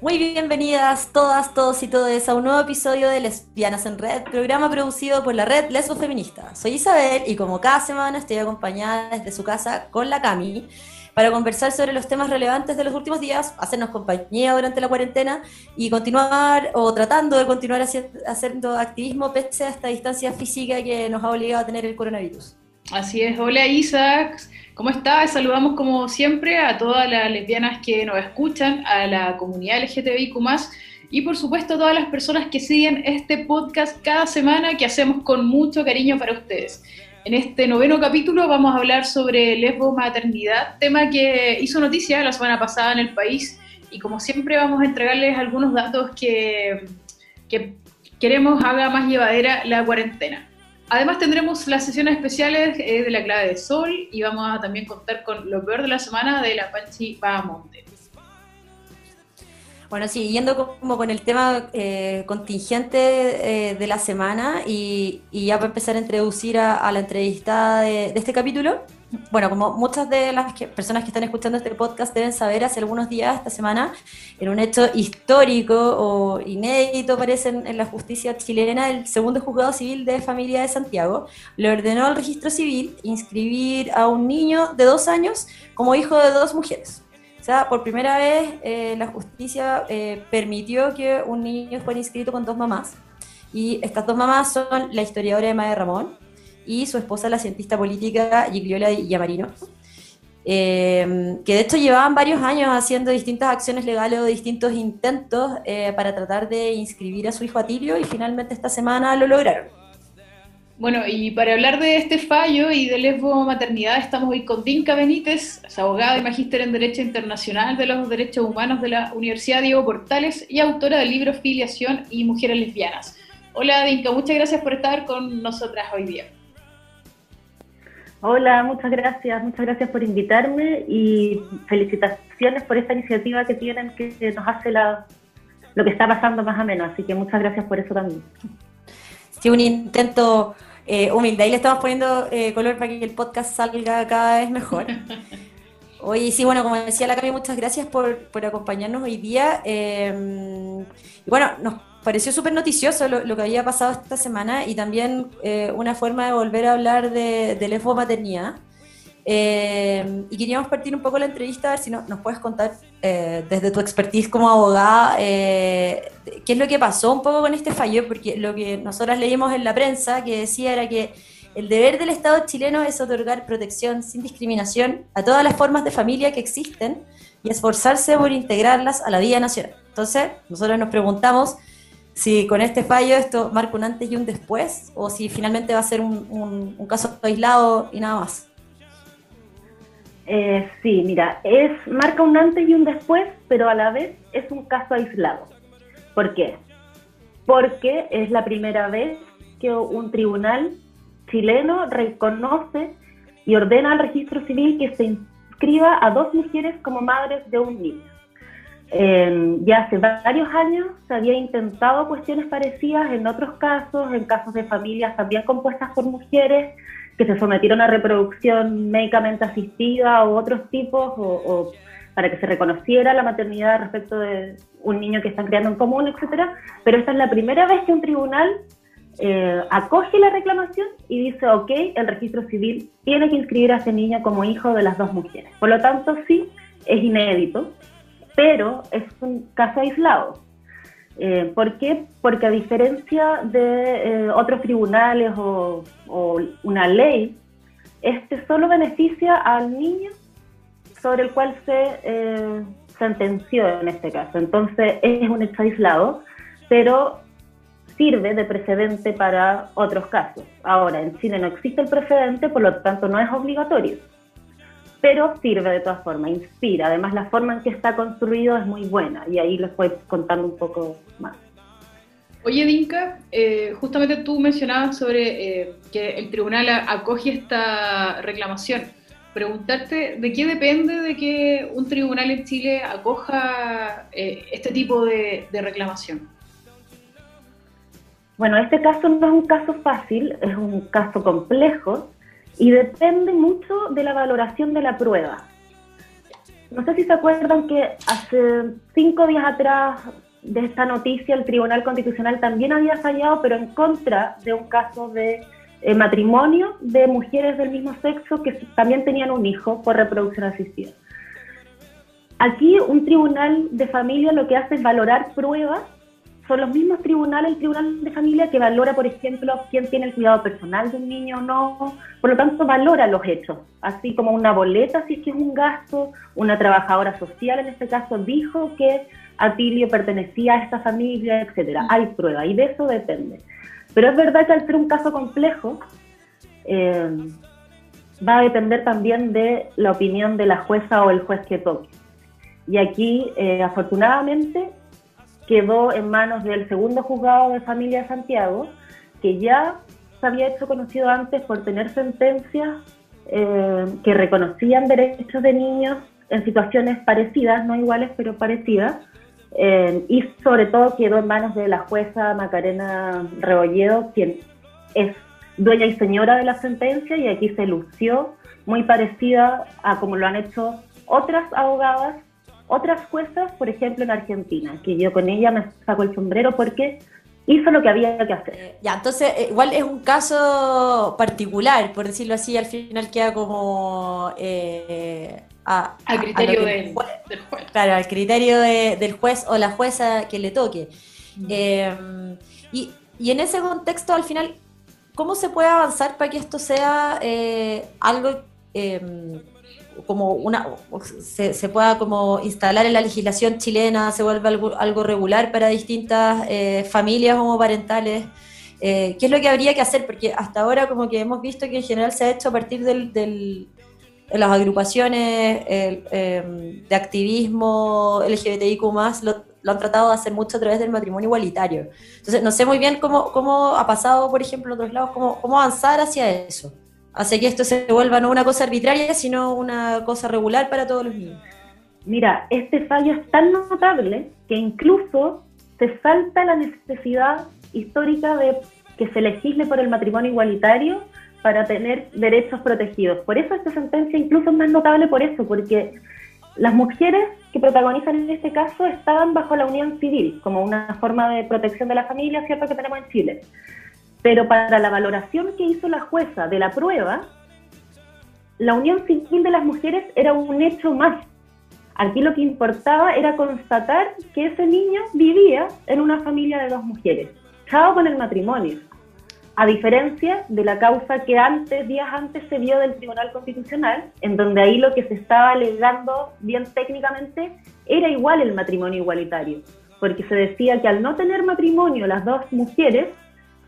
Muy bienvenidas todas, todos y todas a un nuevo episodio de Lesbianas en Red, programa producido por la red Lesbo Feminista. Soy Isabel y como cada semana estoy acompañada desde su casa con la Cami para conversar sobre los temas relevantes de los últimos días, hacernos compañía durante la cuarentena y continuar o tratando de continuar haci- haciendo activismo pese a esta distancia física que nos ha obligado a tener el coronavirus. Así es, hola Isaac, ¿cómo estás? Saludamos como siempre a todas las lesbianas que nos escuchan, a la comunidad LGTBIQ+, y por supuesto a todas las personas que siguen este podcast cada semana que hacemos con mucho cariño para ustedes. En este noveno capítulo vamos a hablar sobre lesbo maternidad, tema que hizo noticia la semana pasada en el país, y como siempre vamos a entregarles algunos datos que, que queremos haga más llevadera la cuarentena. Además tendremos las sesiones especiales eh, de la clave de sol y vamos a también contar con lo peor de la semana de la Panchi Bahamonte. Bueno, sí, yendo como con el tema eh, contingente eh, de la semana y, ya para empezar a introducir a, la entrevistada de, de este capítulo. Bueno, como muchas de las que- personas que están escuchando este podcast deben saber, hace algunos días, esta semana, en un hecho histórico o inédito, parece, en, en la justicia chilena, el segundo juzgado civil de familia de Santiago le ordenó al registro civil inscribir a un niño de dos años como hijo de dos mujeres. O sea, por primera vez eh, la justicia eh, permitió que un niño fuera inscrito con dos mamás. Y estas dos mamás son la historiadora Emma de Ramón y su esposa, la cientista política Gigliola Yamarino. Eh, que de hecho llevaban varios años haciendo distintas acciones legales o distintos intentos eh, para tratar de inscribir a su hijo Atilio y finalmente esta semana lo lograron. Bueno, y para hablar de este fallo y de lesbo maternidad estamos hoy con Dinka Benítez, es abogada y magíster en Derecho Internacional de los Derechos Humanos de la Universidad Diego Portales y autora del libro Filiación y Mujeres Lesbianas. Hola Dinka, muchas gracias por estar con nosotras hoy día. Hola, muchas gracias, muchas gracias por invitarme y felicitaciones por esta iniciativa que tienen que que nos hace la, lo que está pasando más o menos, así que muchas gracias por eso también. Sí, un intento eh, humilde. Ahí le estamos poniendo eh, color para que el podcast salga cada vez mejor. Oye, sí, bueno, como decía la Cami, muchas gracias por, por acompañarnos hoy día. Eh, y bueno, nos pareció súper noticioso lo, lo que había pasado esta semana y también eh, una forma de volver a hablar de, de lesbo maternidad. Eh, y queríamos partir un poco la entrevista, a ver si no- nos puedes contar eh, desde tu expertise como abogada eh, qué es lo que pasó un poco con este fallo, porque lo que nosotras leímos en la prensa que decía era que el deber del Estado chileno es otorgar protección sin discriminación a todas las formas de familia que existen y esforzarse por integrarlas a la vida nacional. Entonces, nosotros nos preguntamos si con este fallo esto marca un antes y un después, o si finalmente va a ser un caso aislado y nada más. Eh, sí, mira, es marca un antes y un después, pero a la vez es un caso aislado. ¿Por qué? Porque es la primera vez que un tribunal chileno reconoce y ordena al registro civil que se inscriba a dos mujeres como madres de un niño. Eh, ya hace varios años se había intentado cuestiones parecidas en otros casos, en casos de familias también compuestas por mujeres que se sometieron a reproducción médicamente asistida o otros tipos, o, para que se reconociera la maternidad respecto de un niño que están criando en común, etcétera. Pero esta es la primera vez que un tribunal eh, acoge la reclamación y dice, ok, el registro civil tiene que inscribir a ese niño como hijo de las dos mujeres. Por lo tanto, sí, es inédito, pero es un caso aislado. Eh, ¿Por qué? Porque a diferencia de eh, otros tribunales o, una ley, este solo beneficia al niño sobre el cual se eh, sentenció en este caso. Entonces es un hecho aislado, pero sirve de precedente para otros casos. Ahora, en Chile no existe el precedente, por lo tanto no es obligatorio, pero sirve de todas formas, inspira. Además, la forma en que está construido es muy buena y ahí les voy contando un poco más. Oye, Dinka, eh, justamente tú mencionabas sobre eh, que el tribunal acoge esta reclamación. Preguntarte de qué depende de que un tribunal en Chile acoja eh, este tipo de, de reclamación. Bueno, este caso no es un caso fácil, es un caso complejo y depende mucho de la valoración de la prueba. No sé si se acuerdan que hace cinco días atrás de esta noticia el Tribunal Constitucional también había fallado, pero en contra de un caso de eh, matrimonio de mujeres del mismo sexo que también tenían un hijo por reproducción asistida. Aquí un tribunal de familia lo que hace es valorar pruebas son los mismos tribunales, el tribunal de familia que valora, por ejemplo, quién tiene el cuidado personal de un niño o no, por lo tanto valora los hechos, así como una boleta si es que es un gasto, una trabajadora social en este caso dijo que Atilio pertenecía a esta familia, etcétera. Mm. Hay prueba y de eso depende. Pero es verdad que al ser un caso complejo, eh, va a depender también de la opinión de la jueza o el juez que toque. Y aquí, eh, afortunadamente, quedó en manos del segundo juzgado de familia de Santiago, que ya se había hecho conocido antes por tener sentencias eh, que reconocían derechos de niños en situaciones parecidas, no iguales, pero parecidas, eh, y sobre todo quedó en manos de la jueza Macarena Rebolledo, quien es dueña y señora de la sentencia, y aquí se lució muy parecida a como lo han hecho otras abogadas otras juezas, por ejemplo en Argentina, que yo con ella me saco el sombrero porque hizo lo que había que hacer. Eh, ya, entonces eh, igual es un caso particular, por decirlo así, al final queda como... Eh, al criterio del, juez, Claro, al criterio del juez o la jueza que le toque. y, y, en ese contexto, al final, ¿cómo se puede avanzar para que esto sea algo como una se, pueda como instalar en la legislación chilena, se vuelva algo, regular para distintas eh, familias homoparentales. Eh, ¿Qué es lo que habría que hacer? Porque hasta ahora como que hemos visto que en general se ha hecho a partir del, de las agrupaciones em, de activismo LGBTIQ+, lo, lo han tratado de hacer mucho a través del matrimonio igualitario. Entonces, no sé muy bien cómo, cómo ha pasado, por ejemplo, en otros lados, cómo, cómo avanzar hacia eso hace que esto se vuelva no una cosa arbitraria, sino una cosa regular para todos los niños. Mira, este fallo es tan notable que incluso se salta la necesidad histórica de que se legisle por el matrimonio igualitario para tener derechos protegidos. Por eso esta sentencia incluso es más notable por eso, porque las mujeres que protagonizan en este caso estaban bajo la unión civil, como una forma de protección de la familia, ¿cierto?, que tenemos en Chile. Pero para la valoración que hizo la jueza de la prueba, la unión civil de las mujeres era un hecho más. Aquí lo que importaba era constatar que ese niño vivía en una familia de dos mujeres. Chao con el matrimonio. A diferencia de la causa que antes, días antes, se vio del Tribunal Constitucional, en donde ahí lo que se estaba alegando bien técnicamente era igual el matrimonio igualitario, porque se decía que al no tener matrimonio las dos mujeres,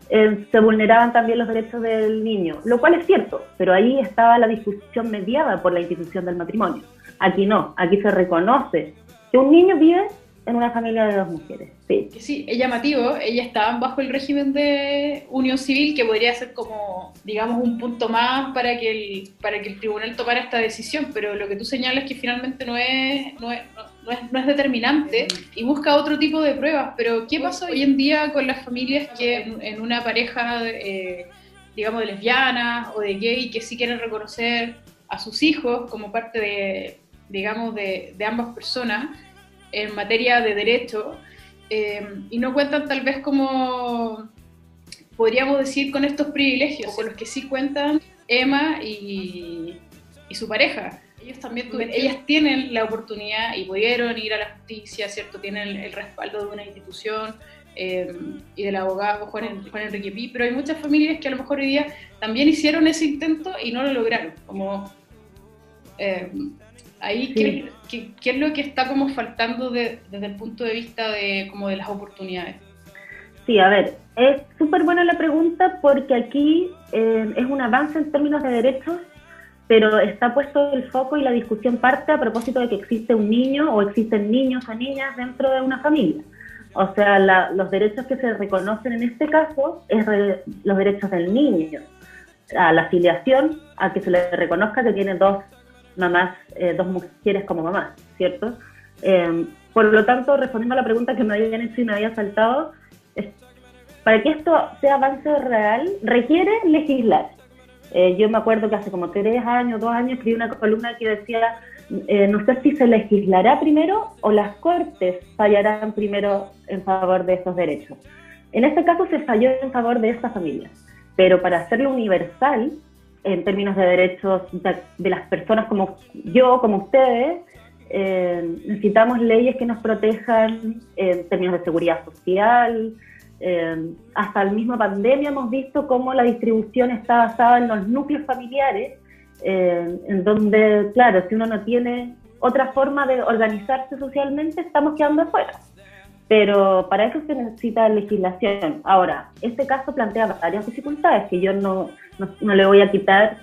eh, se vulneraban también los derechos del niño, lo cual es cierto, pero ahí estaba la discusión mediada por la institución del matrimonio. Aquí no, aquí se reconoce que un niño vive en una familia de dos mujeres. Sí, sí es llamativo, ellas estaban bajo el régimen de unión civil, que podría ser como, digamos, un punto más para que el, para que el tribunal tomara esta decisión, pero lo que tú señalas es que finalmente no es, no es, no es, determinante y busca otro tipo de pruebas. Pero ¿qué pasa hoy en día con las familias que en, una pareja, eh, digamos, de lesbianas o de gay que sí quieren reconocer a sus hijos como parte de, digamos, de, ambas personas en materia de derecho eh, y no cuentan tal vez como, podríamos decir, con estos privilegios, con los que sí cuentan Emma y, y su pareja? Ellos también ellas tienen la oportunidad y pudieron ir a la justicia, ¿cierto? Tienen el, respaldo de una institución eh, y del abogado Juan, Juan, Enrique Pi, pero hay muchas familias que a lo mejor hoy día también hicieron ese intento y no lo lograron. Como eh, ahí, ¿qué, es lo que está como faltando desde el punto de vista de, como de las oportunidades? Sí, a ver, es súper buena la pregunta porque aquí eh, es un avance en términos de derechos pero está puesto el foco y la discusión parte a propósito de que existe un niño o existen niños o niñas dentro de una familia. O sea, los derechos que se reconocen en este caso es los derechos del niño, a la afiliación, a que se le reconozca que tiene dos mamás, eh, dos mujeres como mamás, ¿cierto? Eh, por lo tanto, respondiendo a la pregunta que me habían hecho y me había saltado, para que esto sea avance real, requiere legislar. Eh, yo me acuerdo que hace como tres años, dos años, escribí una columna que decía, eh, no sé si se legislará primero o las cortes fallarán primero en favor de esos derechos. En este caso se falló en favor de esta familia, pero para hacerlo universal, en términos de derechos de, las personas como yo, como ustedes, eh, necesitamos leyes que nos protejan en términos de seguridad social, eh, hasta la misma pandemia hemos visto cómo la distribución está basada en los núcleos familiares, eh, en donde, claro, si uno no tiene otra forma de organizarse socialmente, estamos quedando afuera. Pero para eso se necesita legislación. Ahora, este caso plantea varias dificultades que yo no, no, le voy a quitar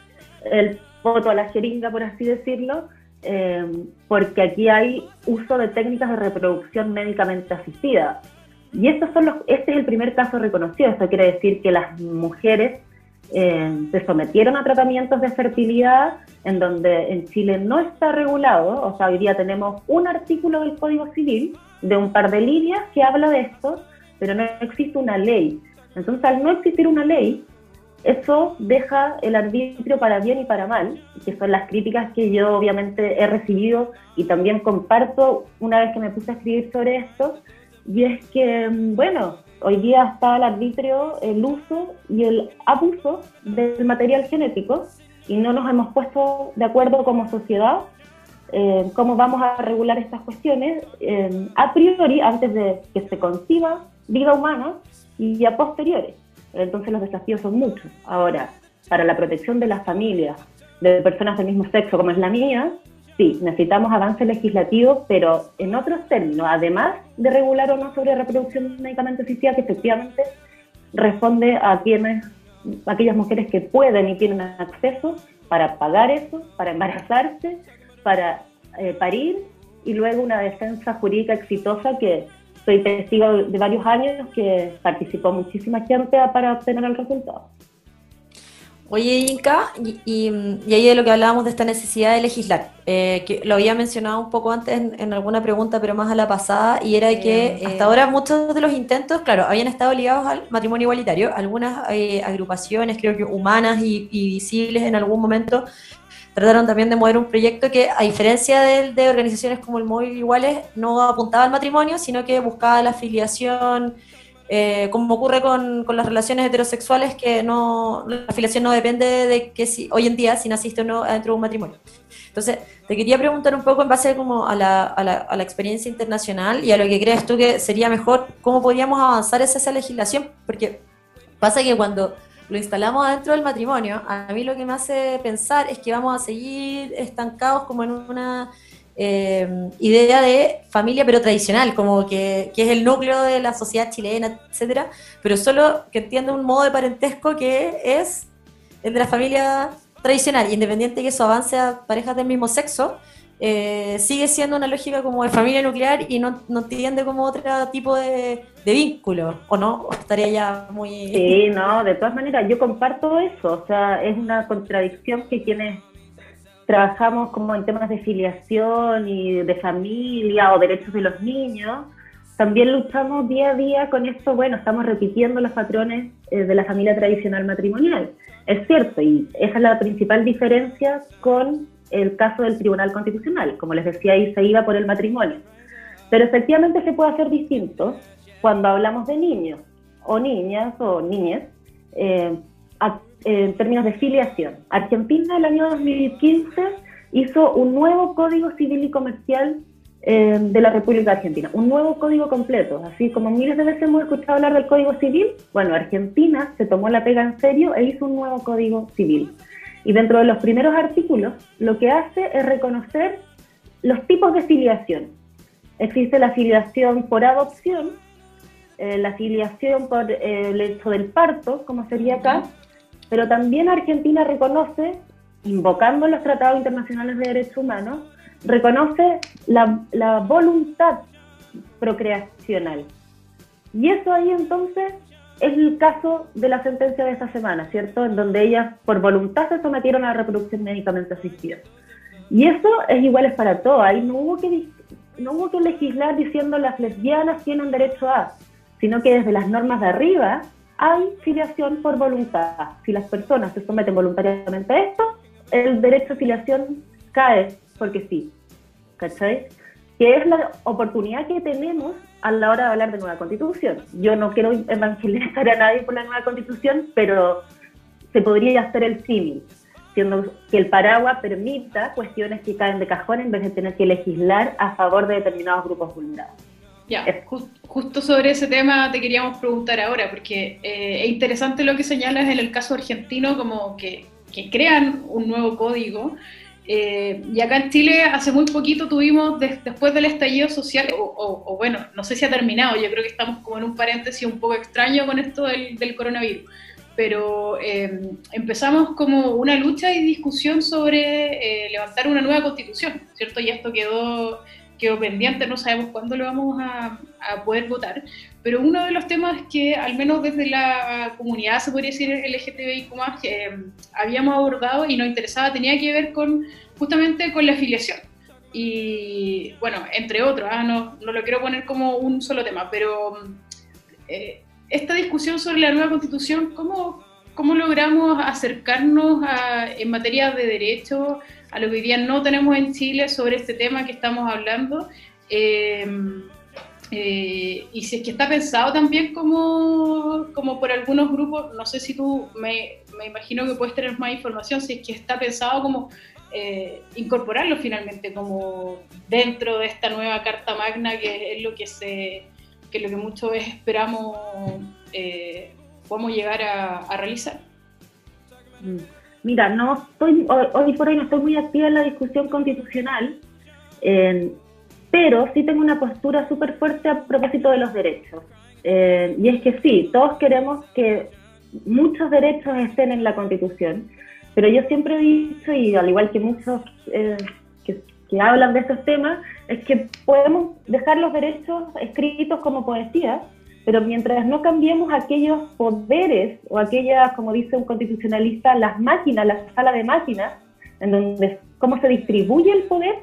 el voto a la jeringa, por así decirlo, eh, porque aquí hay uso de técnicas de reproducción médicamente asistida y estos son los, este es el primer caso reconocido. Esto quiere decir que las mujeres eh, se sometieron a tratamientos de fertilidad en donde en Chile no está regulado. O sea, hoy día tenemos un artículo del Código Civil de un par de líneas que habla de esto, pero no existe una ley. Entonces, al no existir una ley, eso deja el arbitrio para bien y para mal, que son las críticas que yo obviamente he recibido y también comparto una vez que me puse a escribir sobre esto, y es que, mm, bueno, hoy día está el arbitrio, el uso y el abuso del material genético y no nos hemos puesto de acuerdo como sociedad en cómo vamos a regular estas cuestiones a priori antes de que se conciba vida humana y a posteriori. Entonces los desafíos son muchos. Ahora, para la protección de las familias, de personas del mismo sexo como es la mía, sí, necesitamos avance legislativo, pero en otros términos, además de regular o no sobre reproducción medicamente asistida, que efectivamente responde a quienes, aquellas mujeres que pueden y tienen acceso para pagar eso, para embarazarse, para eh, parir y luego una defensa jurídica exitosa que soy testigo de varios años que participó muchísima gente para obtener el resultado. Oye, Inca, y, ahí de lo que hablábamos de esta necesidad de legislar, eh, que lo había mencionado un poco antes en, alguna pregunta, pero más a la pasada, y era que hasta ahora muchos de los intentos, claro, habían estado ligados al matrimonio igualitario. Algunas eh, agrupaciones, creo que humanas y, visibles en algún momento, trataron también de mover un proyecto que, a diferencia de, de organizaciones como el Móvil Iguales, no apuntaba al matrimonio, sino que buscaba la afiliación eh, como ocurre con, con, las relaciones heterosexuales, que no, la afiliación no depende de que si, hoy en día si naciste o no dentro de un matrimonio. Entonces, te quería preguntar un poco en base como a la, a, la, a la experiencia internacional y a lo que crees tú que sería mejor, cómo podríamos avanzar esa, esa legislación, porque pasa que cuando lo instalamos dentro del matrimonio, a mí lo que me hace pensar es que vamos a seguir estancados como en una eh, idea de familia pero tradicional, como que, es el núcleo de la sociedad chilena, etcétera, pero solo que entiende un modo de parentesco que es el de la familia tradicional, independiente de que eso avance a parejas del mismo sexo, eh, sigue siendo una lógica como de familia nuclear y no, no entiende como otro tipo de, de vínculo, ¿o no? estaría ya muy... Sí, no, de todas maneras, yo comparto eso, o sea, es una contradicción que quienes trabajamos como en temas de filiación y de familia o derechos de los niños, también luchamos día a día con esto, bueno, estamos repitiendo los patrones eh, de la familia tradicional matrimonial. Es cierto, y esa es la principal diferencia con el caso del Tribunal Constitucional. Como les decía, ahí se iba por el matrimonio. Pero efectivamente se puede hacer distinto cuando hablamos de niños o niñas o niñas. Eh, en términos de filiación. Argentina el año 2015 hizo un nuevo Código Civil y Comercial eh, de la República Argentina, un nuevo código completo, así como miles de veces hemos escuchado hablar del Código Civil, bueno, Argentina se tomó la pega en serio e hizo un nuevo Código Civil. Y dentro de los primeros artículos, lo que hace es reconocer los tipos de filiación. Existe la filiación por adopción, eh, la filiación por eh, el hecho del parto, como sería acá, pero también Argentina reconoce, invocando los tratados internacionales de derechos humanos, reconoce la, voluntad procreacional. Y eso ahí entonces es el caso de la sentencia de esta semana, ¿cierto? En donde ellas por voluntad se sometieron a la reproducción médicamente asistida. Y eso es igual es para todo. Ahí no hubo que no hubo que legislar diciendo las lesbianas tienen derecho a, sino que desde las normas de arriba hay filiación por voluntad. Si las personas se someten voluntariamente a esto, el derecho a filiación cae porque sí. ¿Cachai? Que es la oportunidad que tenemos a la hora de hablar de nueva constitución. Yo no quiero evangelizar a nadie por la nueva constitución, pero se podría hacer el símil, siendo que el paraguas permita cuestiones que caen de cajón en vez de tener que legislar a favor de determinados grupos vulnerados. Ya, justo sobre ese tema te queríamos preguntar ahora, porque eh, es interesante lo que señalas en el caso argentino, como que, que crean un nuevo código. Eh, y acá en Chile hace muy poquito tuvimos, después del estallido social, o, bueno, no sé si ha terminado, yo creo que estamos como en un paréntesis un poco extraño con esto del, del coronavirus, pero eh, empezamos como una lucha y discusión sobre levantar una nueva constitución, ¿cierto? Y esto quedó quedó pendiente, no sabemos cuándo lo vamos a, poder votar, pero uno de los temas que al menos desde la comunidad, se podría decir LGTBIQ+, que eh, habíamos abordado y nos interesaba tenía que ver con justamente con la afiliación. Y bueno, entre otros, ¿ah? no, no, lo quiero poner como un solo tema, pero eh, esta discusión sobre la nueva constitución, ¿cómo, cómo logramos acercarnos en materia de derechos a lo que hoy día no tenemos en Chile sobre este tema que estamos hablando. Eh, eh, y si es que está pensado también como, como por algunos grupos, no sé si tú me, me, imagino que puedes tener más información, si es que está pensado como eh, incorporarlo finalmente como dentro de esta nueva Carta Magna que es lo que se que lo que muchos esperamos podamos llegar a, a realizar. Mm. Mira, no estoy, hoy, por hoy no estoy muy activa en la discusión constitucional, pero sí tengo una postura súper fuerte a propósito de los derechos. y es que sí, todos queremos que muchos derechos estén en la Constitución, pero yo siempre he dicho, y al igual que muchos eh, que, hablan de estos temas, es que podemos dejar los derechos escritos como poesía, pero mientras no cambiemos aquellos poderes o aquellas, como dice un constitucionalista, las máquinas, la sala de máquinas, en donde cómo se distribuye el poder,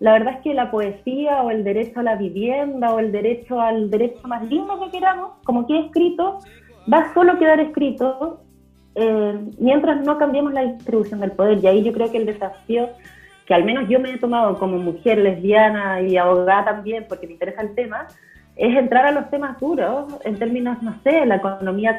la verdad es que la poesía o el derecho a la vivienda o el derecho al derecho más lindo que queramos, como que escrito, va solo a quedar escrito eh, mientras no cambiemos la distribución del poder. Y ahí yo creo que el desafío que al menos yo me he tomado como mujer lesbiana y abogada también, porque me interesa el tema, es entrar a los temas duros en términos, no sé, la economía,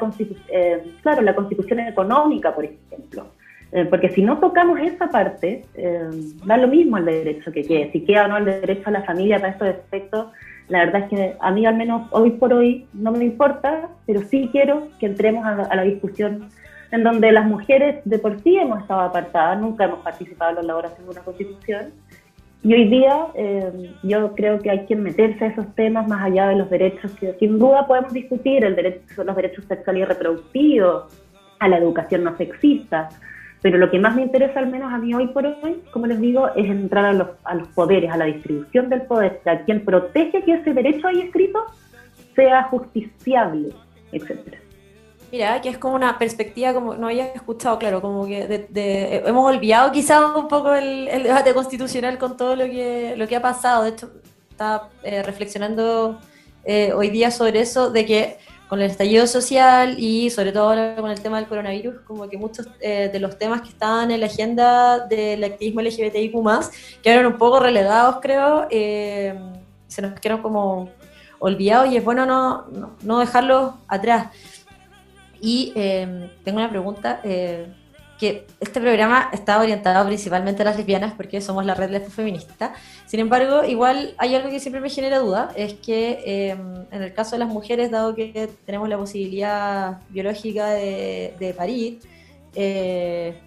eh, claro, la constitución económica, por ejemplo. Eh, porque si no tocamos esa parte, eh, da lo mismo el derecho que quede. Si queda o no el derecho a la familia para estos efectos, la verdad es que a mí al menos hoy por hoy no me importa, pero sí quiero que entremos a, la discusión en donde las mujeres de por sí hemos estado apartadas, nunca hemos participado en la elaboración de una constitución, y hoy día eh, yo creo que hay que meterse a esos temas más allá de los derechos que sin duda podemos discutir, el derecho, los derechos sexuales y reproductivos, a la educación no sexista, pero lo que más me interesa, al menos a mí hoy por hoy, como les digo, es entrar a los, a los poderes, a la distribución del poder, a quien protege que ese derecho ahí escrito sea justiciable, etcétera. Mira, que es como una perspectiva, como no había escuchado, claro, como que de, hemos olvidado quizás un poco el, debate constitucional con todo lo que, lo que ha pasado. De hecho, estaba eh, reflexionando eh, hoy día sobre eso, de que con el estallido social y sobre todo ahora con el tema del coronavirus, como que muchos eh, de los temas que estaban en la agenda del activismo LGBTIQ+, quedaron un poco relegados, creo, se nos quedaron como olvidados y es bueno no, no, no dejarlos atrás. Y em, tengo una pregunta, eh, que este programa está orientado principalmente a las lesbianas porque somos la red feminista. Sin embargo, igual hay algo que siempre me genera duda, es que em, en el caso de las mujeres, dado que tenemos la posibilidad biológica de, de parir, eh,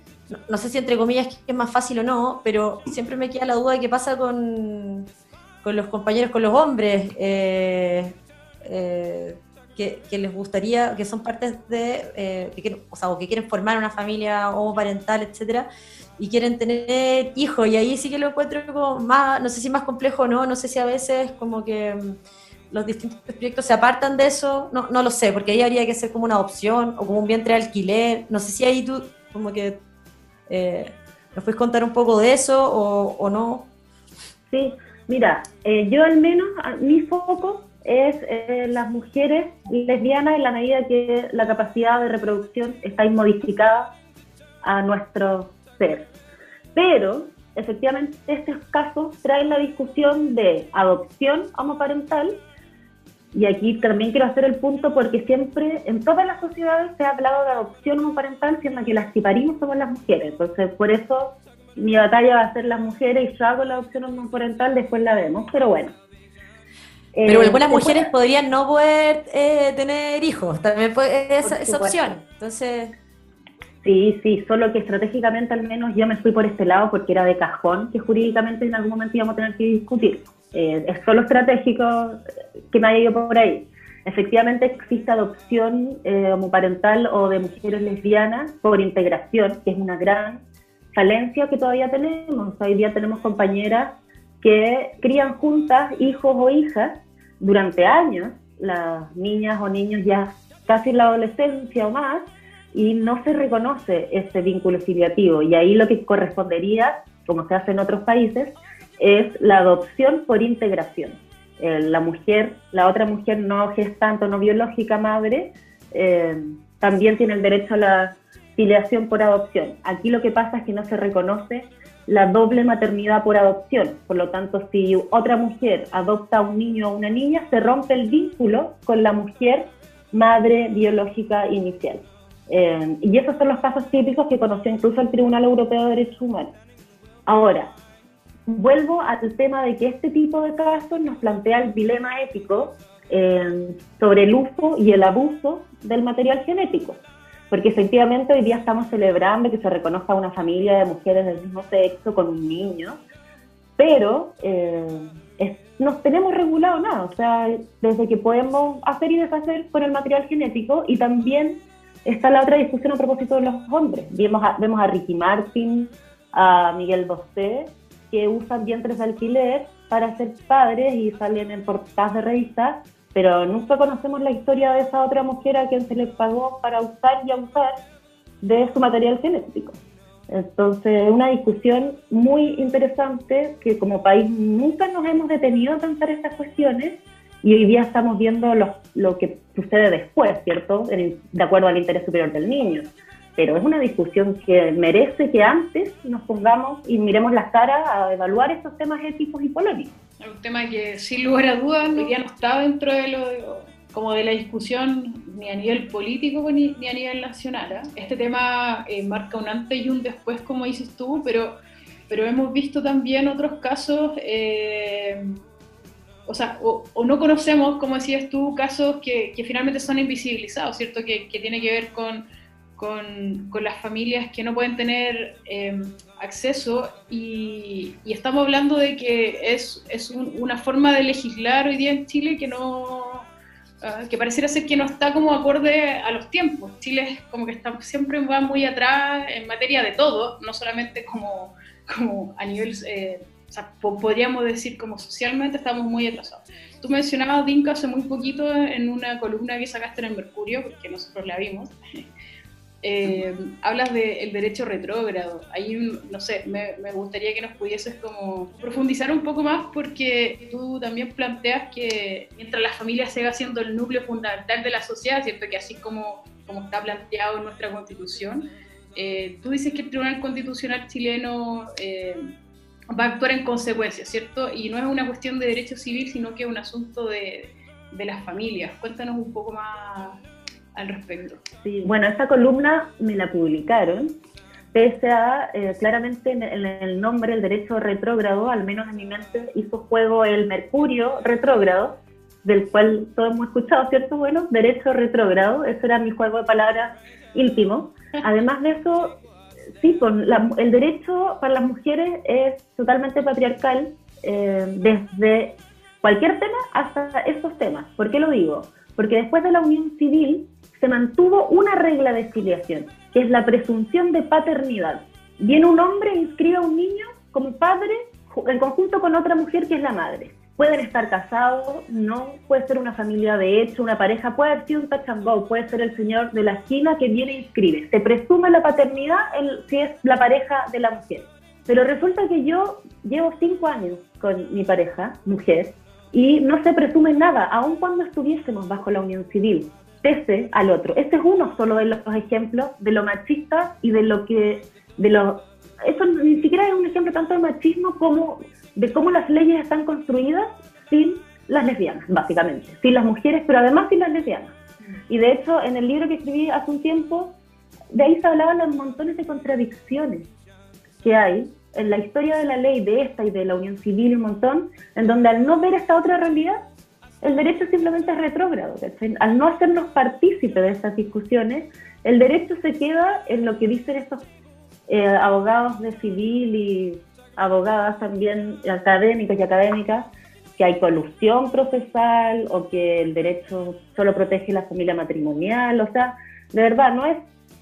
no, sé si entre comillas es más fácil o no, pero siempre me queda la duda de qué pasa con, con los compañeros, con los hombres. Eh, que, les gustaría, que son partes de, eh, que quieren, o sea, o que quieren formar una familia homoparental, etcétera, y quieren tener hijos, y ahí sí que lo encuentro como más, no sé si más complejo o no, no sé si a veces como que mm, los distintos proyectos se apartan de eso, no, no lo sé, porque ahí habría que ser como una opción o como un vientre de alquiler, no sé si ahí tú como que eh, nos puedes contar un poco de eso o, o no. Sí, mira, eh, yo al menos, mi foco es eh, las mujeres lesbianas en la medida que la capacidad de reproducción está inmodificada a nuestro ser. Pero, efectivamente, estos casos traen la discusión de adopción homoparental, y aquí también quiero hacer el punto porque siempre en todas las sociedades se ha hablado de adopción homoparental, siendo que las que parimos somos las mujeres. Entonces, por eso mi batalla va a ser las mujeres y yo hago la adopción homoparental, después la vemos, pero bueno. Pero eh, algunas mujeres podrían no poder eh, tener hijos, también es, esa opción. Entonces. Sí, sí, solo que estratégicamente al menos yo me fui por este lado porque era de cajón que jurídicamente en algún momento íbamos a tener que discutir. Eh, es solo estratégico que me haya ido por ahí. Efectivamente existe adopción homoparental o de mujeres lesbianas por integración, que es una gran falencia que todavía tenemos. Hoy día tenemos compañeras que crían juntas hijos o hijas durante años, las niñas o niños ya casi en la adolescencia o más, y no se reconoce ese vínculo filiativo. Y ahí lo que correspondería, como se hace en otros países, es la adopción por integración. Eh, la mujer, la otra mujer no gestante o no biológica madre, eh, también tiene el derecho a la filiación por adopción. Aquí lo que pasa es que no se reconoce la doble maternidad por adopción. Por lo tanto, si otra mujer adopta a un niño o una niña, se rompe el vínculo con la mujer madre biológica inicial. Eh, y esos son los casos típicos que conoció incluso el Tribunal Europeo de Derechos Humanos. Ahora, vuelvo al tema de que este tipo de casos nos plantea el dilema ético eh, sobre el uso y el abuso del material genético porque efectivamente hoy día estamos celebrando que se reconozca una familia de mujeres del mismo sexo con un niño, pero eh, no tenemos regulado nada, o sea, desde que podemos hacer y deshacer con el material genético y también está la otra discusión a propósito de los hombres. Vemos a, vemos a Ricky Martin, a Miguel Bosé, que usan vientres de alquiler para ser padres y salen en portadas de revistas pero nunca conocemos la historia de esa otra mujer a quien se le pagó para usar y abusar de su material genético. Entonces, es una discusión muy interesante que como país nunca nos hemos detenido a pensar estas cuestiones y hoy día estamos viendo lo, lo que sucede después, ¿cierto? de acuerdo al interés superior del niño. Pero es una discusión que merece que antes nos pongamos y miremos las caras a evaluar estos temas éticos y polémicos un tema que sin lugar a dudas no, ya no está dentro de lo como de la discusión ni a nivel político ni, a nivel nacional. ¿eh? Este tema eh, marca un antes y un después, como dices tú, pero, pero hemos visto también otros casos, eh, o sea, o, no conocemos, como decías tú, casos que, que finalmente son invisibilizados, ¿cierto? Que, que tiene que ver con con, con, las familias que no pueden tener em, acceso y, estamos hablando de que es, es una forma de legislar hoy día en Chile que no ah, que pareciera ser que no está como acorde a los tiempos. Chile es como que está, siempre va muy atrás en materia de todo, no solamente como, como a nivel, eh, o sea, podríamos decir como socialmente estamos muy atrasados. Tú mencionabas Dinka hace muy poquito en una columna que sacaste en el Mercurio, porque nosotros la vimos, eh, hablas del derecho retrógrado. Ahí, no sé, me, gustaría que nos pudieses como profundizar un poco más porque tú también planteas que mientras la familia siga siendo el núcleo fundamental de la sociedad, ¿cierto? Que así como, como está planteado en nuestra constitución, eh, tú dices que el Tribunal Constitucional chileno eh, va a actuar en consecuencia, ¿cierto? Y no es una cuestión de derecho civil, sino que es un asunto de, de las familias. Cuéntanos un poco más al respecto. Sí, bueno, esa columna me la publicaron, pese a eh, claramente en, el nombre, el derecho retrógrado, al menos en mi mente hizo juego el Mercurio retrógrado, del cual todos hemos escuchado, ¿cierto? Bueno, derecho retrógrado, ese era mi juego de palabras íntimo. Además de eso, sí, con el derecho para las mujeres es totalmente patriarcal, eh, desde cualquier tema hasta estos temas. ¿Por qué lo digo? Porque después de la unión civil, se mantuvo una regla de filiación, que es la presunción de paternidad. Viene un hombre e inscribe a un niño como padre en conjunto con otra mujer que es la madre. Pueden estar casados, no, puede ser una familia de hecho, una pareja, puede ser un touch and go, puede ser el señor de la esquina que viene e inscribe. Se presume la paternidad si es la pareja de la mujer. Pero resulta que yo llevo cinco años con mi pareja, mujer, y no se presume nada, aun cuando estuviésemos bajo la unión civil, pese al otro. Este es uno solo de los ejemplos de lo machista y de lo que, de lo, eso ni siquiera es un ejemplo tanto de machismo como de cómo las leyes están construidas sin las lesbianas, básicamente, sin las mujeres, pero además sin las lesbianas. Y de hecho, en el libro que escribí hace un tiempo, de ahí se hablaban los montones de contradicciones que hay en la historia de la ley de esta y de la unión civil un montón, en donde al no ver esta otra realidad, el derecho simplemente es retrógrado. Al no hacernos partícipe de estas discusiones, el derecho se queda en lo que dicen estos eh, abogados de civil y abogadas también académicos y académicas, que hay colusión procesal o que el derecho solo protege la familia matrimonial. O sea, de verdad, no es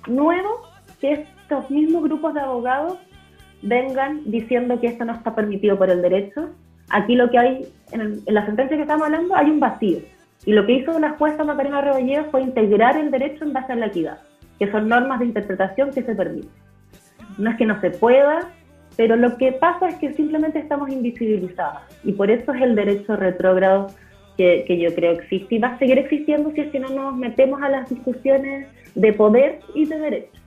nuevo que estos mismos grupos de abogados vengan diciendo que esto no está permitido por el derecho. Aquí lo que hay, en, la sentencia que estamos hablando, hay un vacío. Y lo que hizo la jueza Macarena Rebolledo fue integrar el derecho en base a la equidad, que son normas de interpretación que se permiten. No es que no se pueda, pero lo que pasa es que simplemente estamos invisibilizadas. Y por eso es el derecho retrógrado que, que yo creo existe y va a seguir existiendo si es que no nos metemos a las discusiones de poder y de derecho.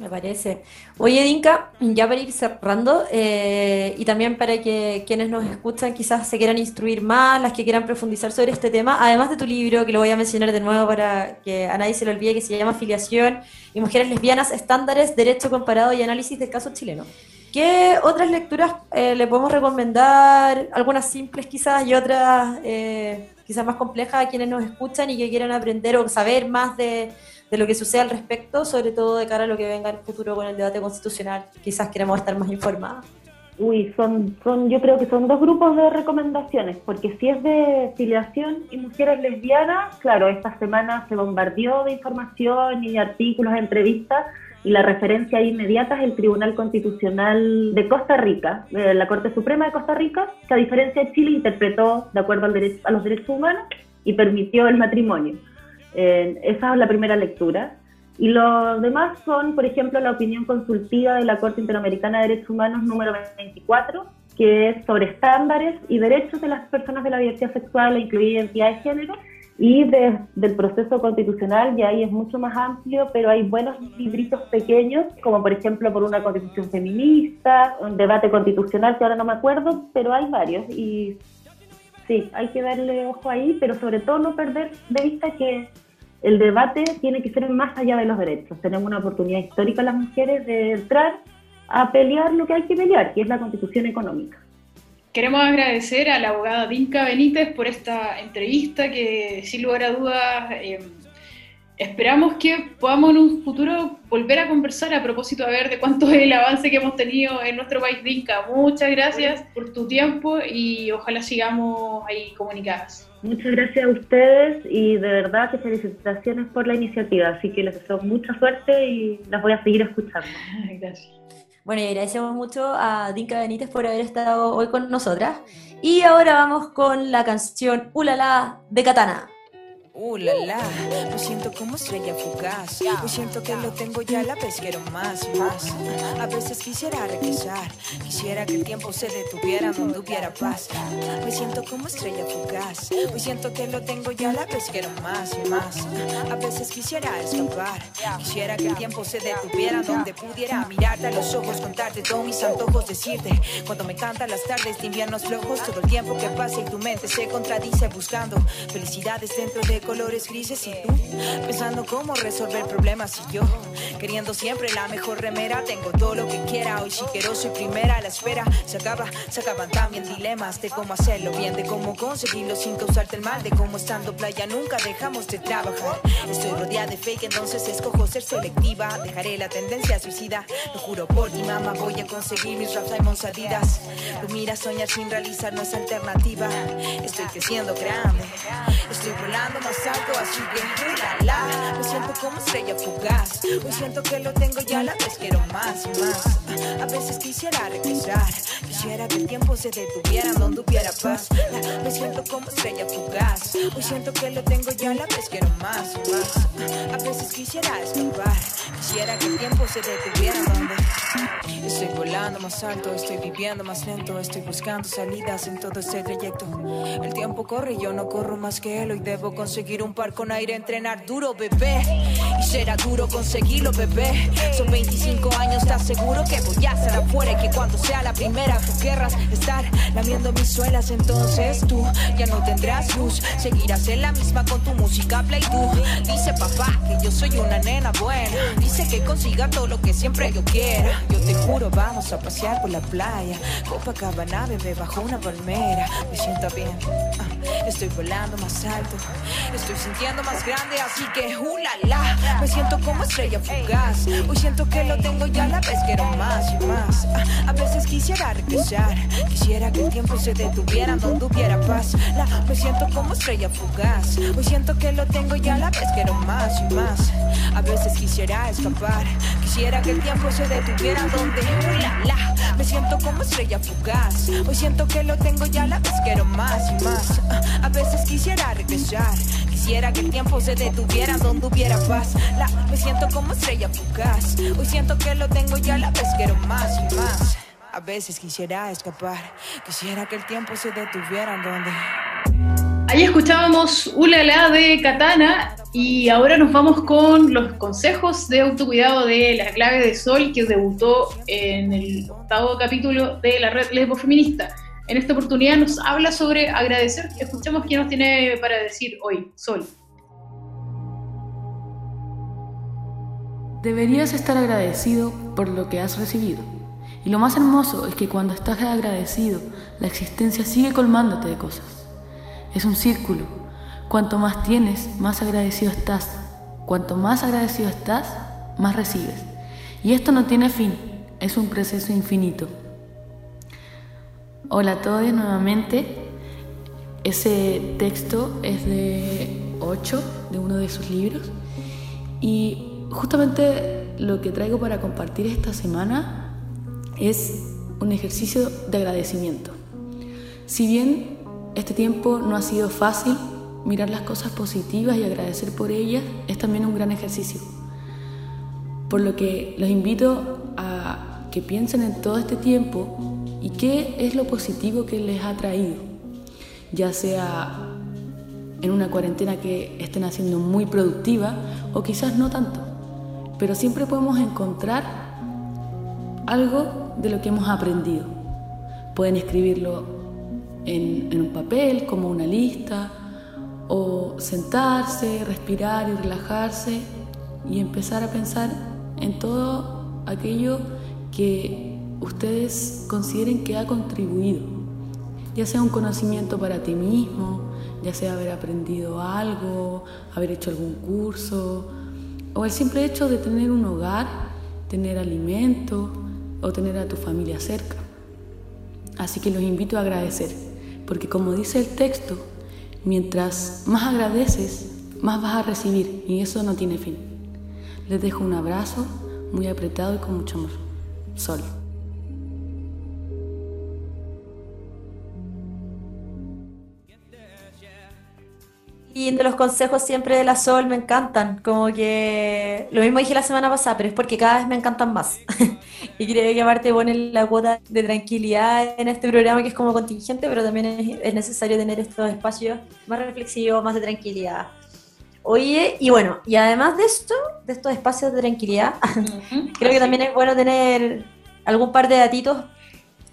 Me parece. Oye, Dinka, ya para ir cerrando, eh, y también para que quienes nos escuchan quizás se quieran instruir más, las que quieran profundizar sobre este tema, además de tu libro, que lo voy a mencionar de nuevo para que a nadie se lo olvide, que se llama Filiación y Mujeres Lesbianas, Estándares, Derecho Comparado y Análisis del Caso Chileno. ¿Qué otras lecturas eh, le podemos recomendar? Algunas simples quizás y otras eh, quizás más complejas a quienes nos escuchan y que quieran aprender o saber más de de lo que sucede al respecto, sobre todo de cara a lo que venga en el futuro con el debate constitucional. Quizás queremos estar más informados. Uy, son, son, yo creo que son dos grupos de recomendaciones, porque si es de filiación y mujeres lesbianas, claro, esta semana se bombardeó de información y de artículos, entrevistas, y la referencia inmediata es el Tribunal Constitucional de Costa Rica, la Corte Suprema de Costa Rica, que a diferencia de Chile interpretó de acuerdo al derecho, a los derechos humanos y permitió el matrimonio esa es la primera lectura. Y los demás son, por ejemplo, la opinión consultiva de la Corte Interamericana de Derechos Humanos número 24, que es sobre estándares y derechos de las personas de la diversidad sexual, incluida identidad de género, y del proceso constitucional, y ahí es mucho más amplio, pero hay buenos libritos pequeños, como por ejemplo por una constitución feminista, un debate constitucional que ahora no me acuerdo, pero hay varios, y sí, hay que darle ojo ahí, pero sobre todo no perder de vista que el debate tiene que ser más allá de los derechos. Tenemos una oportunidad histórica las mujeres de entrar a pelear lo que hay que pelear, que es la constitución económica. Queremos agradecer a la abogada Dinka Benítez por esta entrevista que sin lugar a dudas eh, esperamos que podamos en un futuro volver a conversar a propósito a ver de cuánto es el avance que hemos tenido en nuestro país Dinka. Muchas gracias por tu tiempo y ojalá sigamos ahí comunicadas. Muchas gracias a ustedes y de verdad que felicitaciones por la iniciativa, así que les deseo mucha suerte y las voy a seguir escuchando. Gracias. Bueno, y agradecemos mucho a Dinka Benítez por haber estado hoy con nosotras. Y ahora vamos con la canción Ulala de Katana. Uh, la, la, me siento como estrella fugaz. Me siento que lo tengo ya, la vez quiero más, más. A veces quisiera regresar, quisiera que el tiempo se detuviera, donde hubiera paz. Me siento como estrella fugaz. Me siento que lo tengo ya, la vez quiero más, más. A veces quisiera escapar, quisiera que el tiempo se detuviera, donde pudiera mirarte a los ojos, contarte todos mis antojos, decirte cuando me cantan las tardes de inviernos flojos, todo el tiempo que pasa y tu mente se contradice buscando felicidades dentro de colores grises y tú pensando cómo resolver problemas y yo queriendo siempre la mejor remera. Tengo todo lo que quiera hoy si quiero soy primera a la espera. Se acaba se acaban también dilemas de cómo hacerlo bien de cómo conseguirlo sin causarte el mal de cómo estando playa nunca dejamos de trabajar. Estoy rodeada de fake entonces escojo ser selectiva. Dejaré la tendencia suicida lo juro por ti mamá voy a conseguir mis raps y adidas tú mira soñar sin realizar no es alternativa. Estoy creciendo grande estoy volando más alto, así que la, la. Me siento como estrella fugaz. Hoy siento que lo tengo ya, la vez quiero más más. A veces quisiera regresar, quisiera que el tiempo se detuviera donde hubiera paz. Me siento como estrella fugaz. Hoy siento que lo tengo ya, la vez quiero más más. A veces quisiera escapar, quisiera que el tiempo se detuviera donde Estoy volando más alto, estoy viviendo más lento, estoy buscando salidas en todo este trayecto. El tiempo corre y yo no corro más que él. Hoy debo conseguir un par con aire, entrenar duro, bebé. Y será duro conseguirlo, bebé. Son 25 años, ¿estás seguro que voy a estar afuera? Y que cuando sea la primera, tú querrás estar lamiendo mis suelas. Entonces tú ya no tendrás luz. Seguirás en la misma con tu música play tú. Dice papá que yo soy una nena buena. Dice que consiga todo lo que siempre yo quiera. Yo te juro, vamos a pasear por la playa. Copacabana, bebé, bajo una palmera. Me siento bien. ah, Estoy volando más alto. Estoy sintiendo más grande, así que la Me siento como estrella fugaz. Hoy siento que lo tengo ya la vez quiero más y más. Ah, A veces quisiera regresar. Quisiera que el tiempo se detuviera donde hubiera paz. La, me siento como estrella fugaz. Hoy siento que lo tengo ya la vez quiero más y más. A veces quisiera escapar. Quisiera que el tiempo se detuviera donde la, la. Me siento como estrella fugaz. Hoy siento que lo tengo ya la vez quiero más y más. A veces quisiera regresar. Quisiera que el tiempo se detuviera donde hubiera paz. La, me siento como estrella fugaz. Hoy siento que lo tengo ya la vez quiero más y más. A veces quisiera escapar. Quisiera que el tiempo se detuviera donde. Ahí escuchábamos Ulala de Katana y ahora nos vamos con los consejos de autocuidado de La Clave de Sol que debutó en el octavo capítulo de la red Lesbo Feminista. En esta oportunidad nos habla sobre agradecer. Escuchemos qué nos tiene para decir hoy, Sol. Deberías estar agradecido por lo que has recibido. Y lo más hermoso es que cuando estás agradecido, la existencia sigue colmándote de cosas. Es un círculo. Cuanto más tienes, más agradecido estás. Cuanto más agradecido estás, más recibes. Y esto no tiene fin, es un proceso infinito. Hola a todos nuevamente. Ese texto es de 8, de uno de sus libros. Y justamente lo que traigo para compartir esta semana es un ejercicio de agradecimiento. Si bien este tiempo no ha sido fácil, mirar las cosas positivas y agradecer por ellas es también un gran ejercicio. Por lo que los invito a que piensen en todo este tiempo y qué es lo positivo que les ha traído, ya sea en una cuarentena que estén haciendo muy productiva o quizás no tanto, pero siempre podemos encontrar algo de lo que hemos aprendido. Pueden escribirlo en, en un papel como una lista o sentarse, respirar y relajarse y empezar a pensar en todo aquello que ustedes consideren que ha contribuido, ya sea un conocimiento para ti mismo, ya sea haber aprendido algo, haber hecho algún curso, o el simple hecho de tener un hogar, tener alimento o tener a tu familia cerca. Así que los invito a agradecer, porque como dice el texto, mientras más agradeces, más vas a recibir y eso no tiene fin. Les dejo un abrazo muy apretado y con mucho amor. Sol. De los consejos siempre de la Sol me encantan, como que lo mismo dije la semana pasada, pero es porque cada vez me encantan más. y creo que aparte ponen la cuota de tranquilidad en este programa que es como contingente, pero también es, es necesario tener estos espacios más reflexivos, más de tranquilidad. Oye, y bueno, y además de esto, de estos espacios de tranquilidad, creo que también es bueno tener algún par de datitos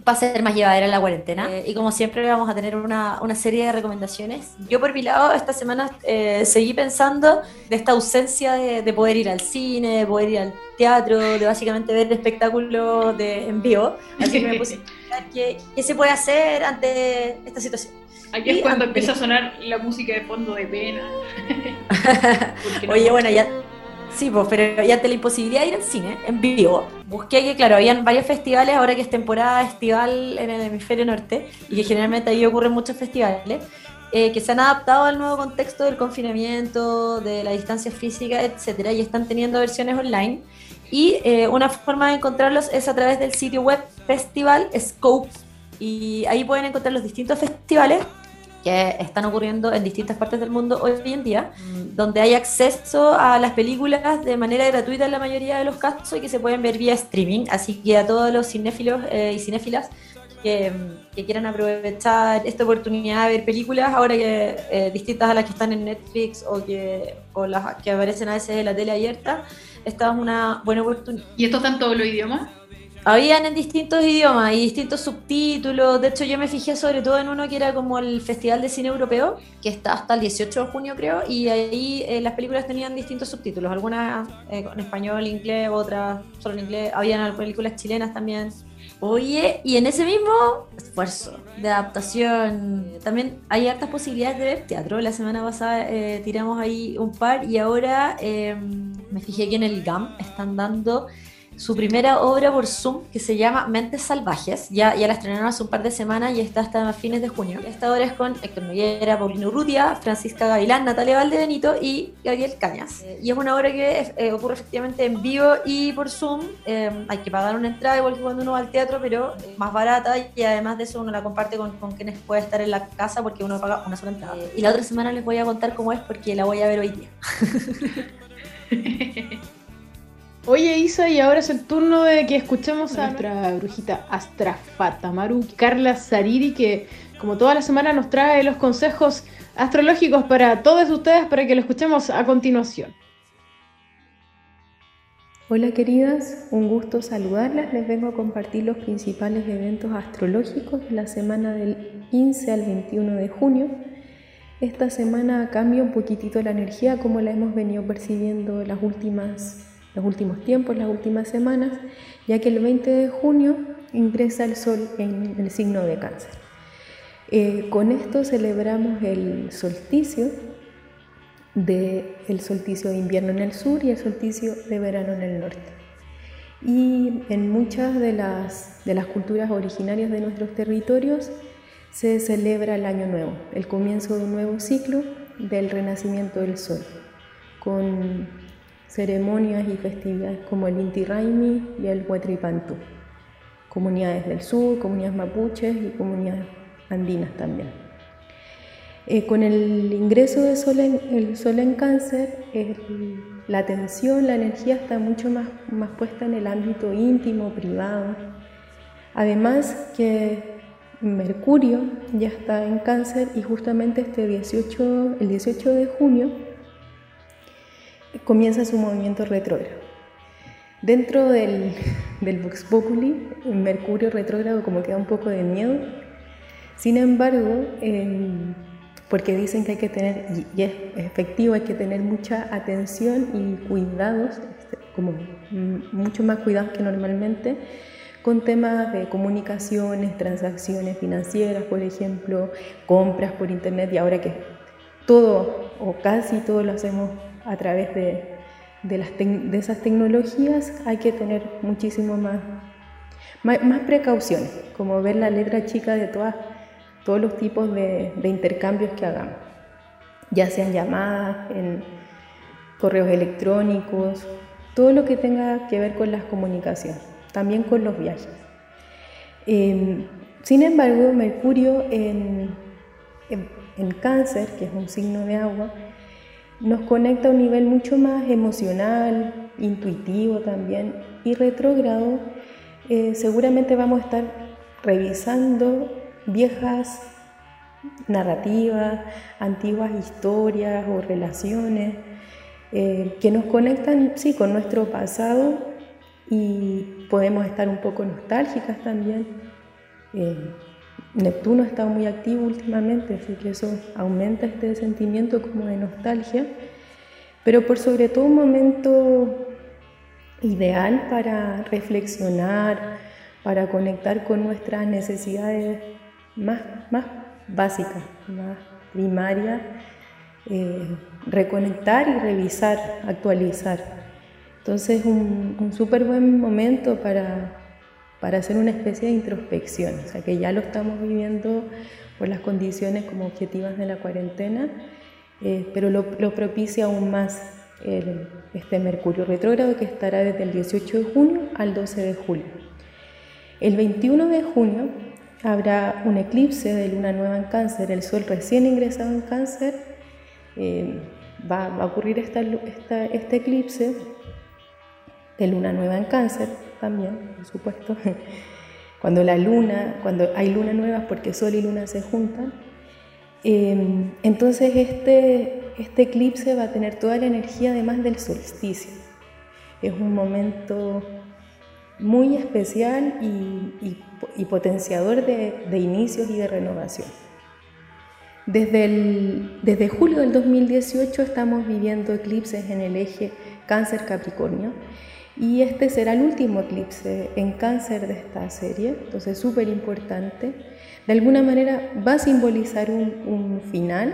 para ser más llevadera la cuarentena. Eh, y como siempre vamos a tener una, una, serie de recomendaciones. Yo por mi lado esta semana eh, seguí pensando de esta ausencia de, de, poder ir al cine, de poder ir al teatro, de básicamente ver espectáculos de, en vivo. Así que me puse a pensar qué, qué se puede hacer ante esta situación. Aquí es cuando empieza a sonar la música de fondo de pena. no Oye, bueno, ya... Sí, pues, pero ya ante la imposibilidad de ir al cine en vivo, busqué que, claro, habían varios festivales, ahora que es temporada estival en el hemisferio norte, y que generalmente ahí ocurren muchos festivales, eh, que se han adaptado al nuevo contexto del confinamiento, de la distancia física, etcétera, y están teniendo versiones online. Y eh, una forma de encontrarlos es a través del sitio web Festival Scope, y ahí pueden encontrar los distintos festivales que están ocurriendo en distintas partes del mundo hoy en día, donde hay acceso a las películas de manera gratuita en la mayoría de los casos y que se pueden ver vía streaming. Así que a todos los cinéfilos eh, y cinéfilas que, que, quieran aprovechar esta oportunidad de ver películas, ahora que eh, distintas a las que están en Netflix o, que, o las que aparecen a veces en la tele abierta, esta es una buena oportunidad. ¿Y esto está en todos los idiomas? Habían en distintos idiomas y distintos subtítulos. De hecho, yo me fijé sobre todo en uno que era como el Festival de Cine Europeo, que está hasta el 18 de junio, creo, y ahí eh, las películas tenían distintos subtítulos, algunas eh, en español, inglés, otras solo en inglés. Habían películas chilenas también. Oye, y en ese mismo esfuerzo de adaptación, también hay hartas posibilidades de ver teatro. La semana pasada eh, tiramos ahí un par y ahora eh, me fijé que en el GAM están dando su primera obra por Zoom que se llama Mentes Salvajes. Ya, ya la estrenaron hace un par de semanas y está hasta fines de junio. Esta obra es con Héctor Noguera, Paulino Urrutia, Francisca Gavilán, Natalia Valdebenito y Gabriel Cañas. Eh, y es una obra que eh, ocurre efectivamente en vivo y por Zoom. Eh, hay que pagar una entrada igual que cuando uno va al teatro, pero más barata y además de eso uno la comparte con, con quienes puede estar en la casa porque uno paga una sola entrada. y la otra semana les voy a contar cómo es porque la voy a ver hoy día. Oye Isa, y ahora es el turno de que escuchemos a nuestra brujita Astrafata Maru, Carla Sariri, que como toda la semana nos trae los consejos astrológicos para todos ustedes para que lo escuchemos a continuación. Hola queridas, un gusto saludarlas. Les vengo a compartir los principales eventos astrológicos de la semana del 15 al 21 de junio. Esta semana cambia un poquitito la energía como la hemos venido percibiendo las últimas los últimos tiempos, las últimas semanas, ya que el 20 de junio ingresa el Sol en el signo de cáncer. Eh, con esto celebramos el solsticio, de, el solsticio de invierno en el sur y el solsticio de verano en el norte. Y en muchas de las, de las culturas originarias de nuestros territorios se celebra el año nuevo, el comienzo de un nuevo ciclo del renacimiento del sol, con ceremonias y festividades como el Inti Raimi y el Huetripantú, comunidades del sur, comunidades mapuches y comunidades andinas también. Eh, con el ingreso del sol en, sol en cáncer, la atención, la energía está mucho más, más puesta en el ámbito íntimo, privado. Además que Mercurio ya está en cáncer y justamente este 18, el 18 de junio comienza su movimiento retrógrado. Dentro del, del Vox Populi, Mercurio retrógrado como que da un poco de miedo. Sin embargo, porque dicen que hay que tener, y es efectivo, hay que tener mucha atención y cuidados, este, como mucho más cuidados que normalmente, con temas de comunicaciones, transacciones financieras, por ejemplo, compras por internet, y ahora que todo o casi todo lo hacemos a través de, de, esas tecnologías hay que tener muchísimo más, más, precauciones, como ver la letra chica de todas, todos los tipos de, intercambios que hagamos, ya sean llamadas, correos electrónicos, todo lo que tenga que ver con las comunicaciones, también con los viajes. Em, sin embargo, Mercurio en, en cáncer, que es un signo de agua, nos conecta a un nivel mucho más emocional, intuitivo también y retrógrado. Eh, seguramente vamos a estar revisando viejas narrativas, antiguas historias o relaciones eh, que nos conectan, sí, con nuestro pasado y podemos estar un poco nostálgicas también. Eh, Neptuno ha estado muy activo últimamente, así que eso aumenta este sentimiento como de nostalgia, pero por sobre todo un momento ideal para reflexionar, para conectar con nuestras necesidades más, más básicas, más primarias, eh, reconectar y revisar, actualizar. Entonces un, un súper buen momento para para hacer una especie de introspección, o sea que ya lo estamos viviendo por las condiciones como objetivas de la cuarentena, eh, pero lo, propicia aún más este Mercurio retrógrado que estará desde el 18 de junio al 12 de julio. El 21 de junio habrá un eclipse de luna nueva en cáncer, el sol recién ingresado en cáncer, eh, va, a ocurrir esta, este eclipse de luna nueva en cáncer también, por supuesto, cuando la luna, cuando hay luna nuevas porque sol y luna se juntan, em, entonces este, este eclipse va a tener toda la energía además del solsticio. Es un momento muy especial y, potenciador de, inicios y de renovación. Desde, desde julio del 2018 estamos viviendo eclipses en el eje Cáncer-Capricornio y este será el último eclipse en cáncer de esta serie, entonces súper importante. De alguna manera va a simbolizar un, final,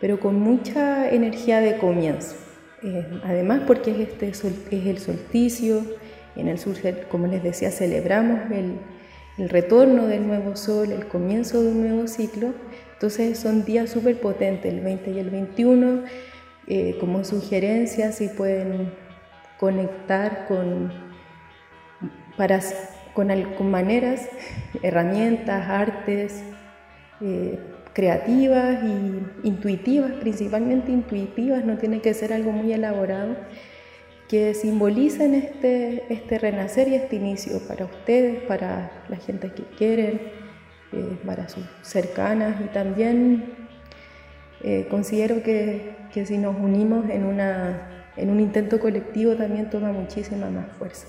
pero con mucha energía de comienzo. Eh, además porque es, este es el solsticio, en el sur, como les decía, celebramos el, retorno del nuevo sol, el comienzo de un nuevo ciclo. Entonces son días súper potentes, el 20 y el 21. Eh, como sugerencia, si pueden conectar con, para, con, con maneras, herramientas, artes eh, creativas y intuitivas, principalmente intuitivas, no tiene que ser algo muy elaborado, que simbolicen este, este renacer y este inicio para ustedes, para la gente que quieren, eh, para sus cercanas y también eh, considero que, que si nos unimos en una en un intento colectivo también toma muchísima más fuerza.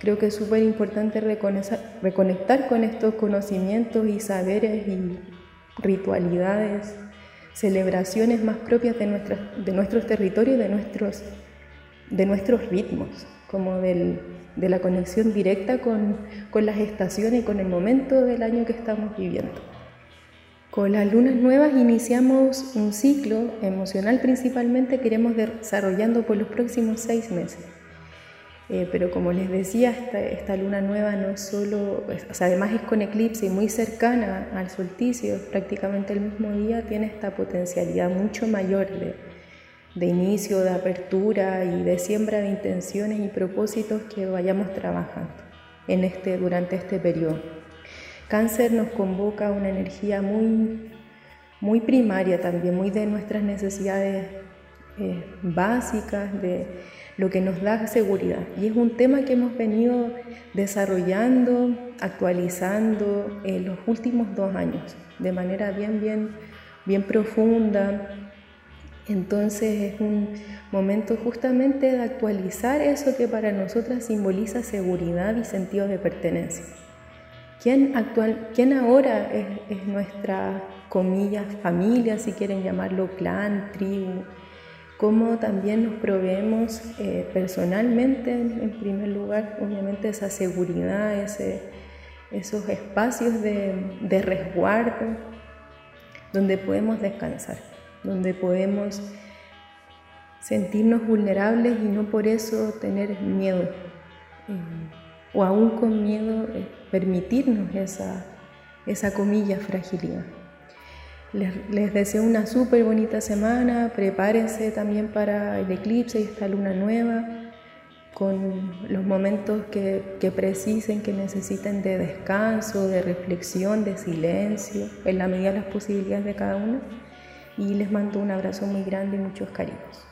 Creo que es súper importante reconectar con estos conocimientos y saberes y ritualidades, celebraciones más propias de, de nuestros territorios y de nuestros, de nuestros ritmos, como de la conexión directa con, con las estaciones y con el momento del año que estamos viviendo. Con las lunas nuevas iniciamos un ciclo emocional principalmente que iremos desarrollando por los próximos seis meses. Eh, pero como les decía, esta, luna nueva no es solo, además es con eclipse y muy cercana al solsticio, prácticamente el mismo día, tiene esta potencialidad mucho mayor de, de inicio, de apertura y de siembra de intenciones y propósitos que vayamos trabajando en este, durante este periodo. Cáncer nos convoca a una energía muy, muy primaria también, muy de nuestras necesidades eh, básicas, de lo que nos da seguridad. Y es un tema que hemos venido desarrollando, actualizando en los últimos dos años, de manera bien, bien, bien profunda. Entonces es un momento justamente de actualizar eso que para nosotras simboliza seguridad y sentido de pertenencia. ¿Quién, actual, quién ahora es, nuestra, comillas, familia, si quieren llamarlo clan, tribu? Cómo también nos proveemos eh, personalmente, en primer lugar, obviamente esa seguridad, esos espacios de, de resguardo, donde podemos descansar, donde podemos sentirnos vulnerables y no por eso tener miedo. Eh, o aún con miedo eh, permitirnos esa, esa comilla fragilidad. Les, deseo una súper bonita semana, prepárense también para el eclipse y esta luna nueva, con los momentos que, que precisen, que necesiten de descanso, de reflexión, de silencio, en la medida de las posibilidades de cada uno. Y les mando un abrazo muy grande y muchos cariños.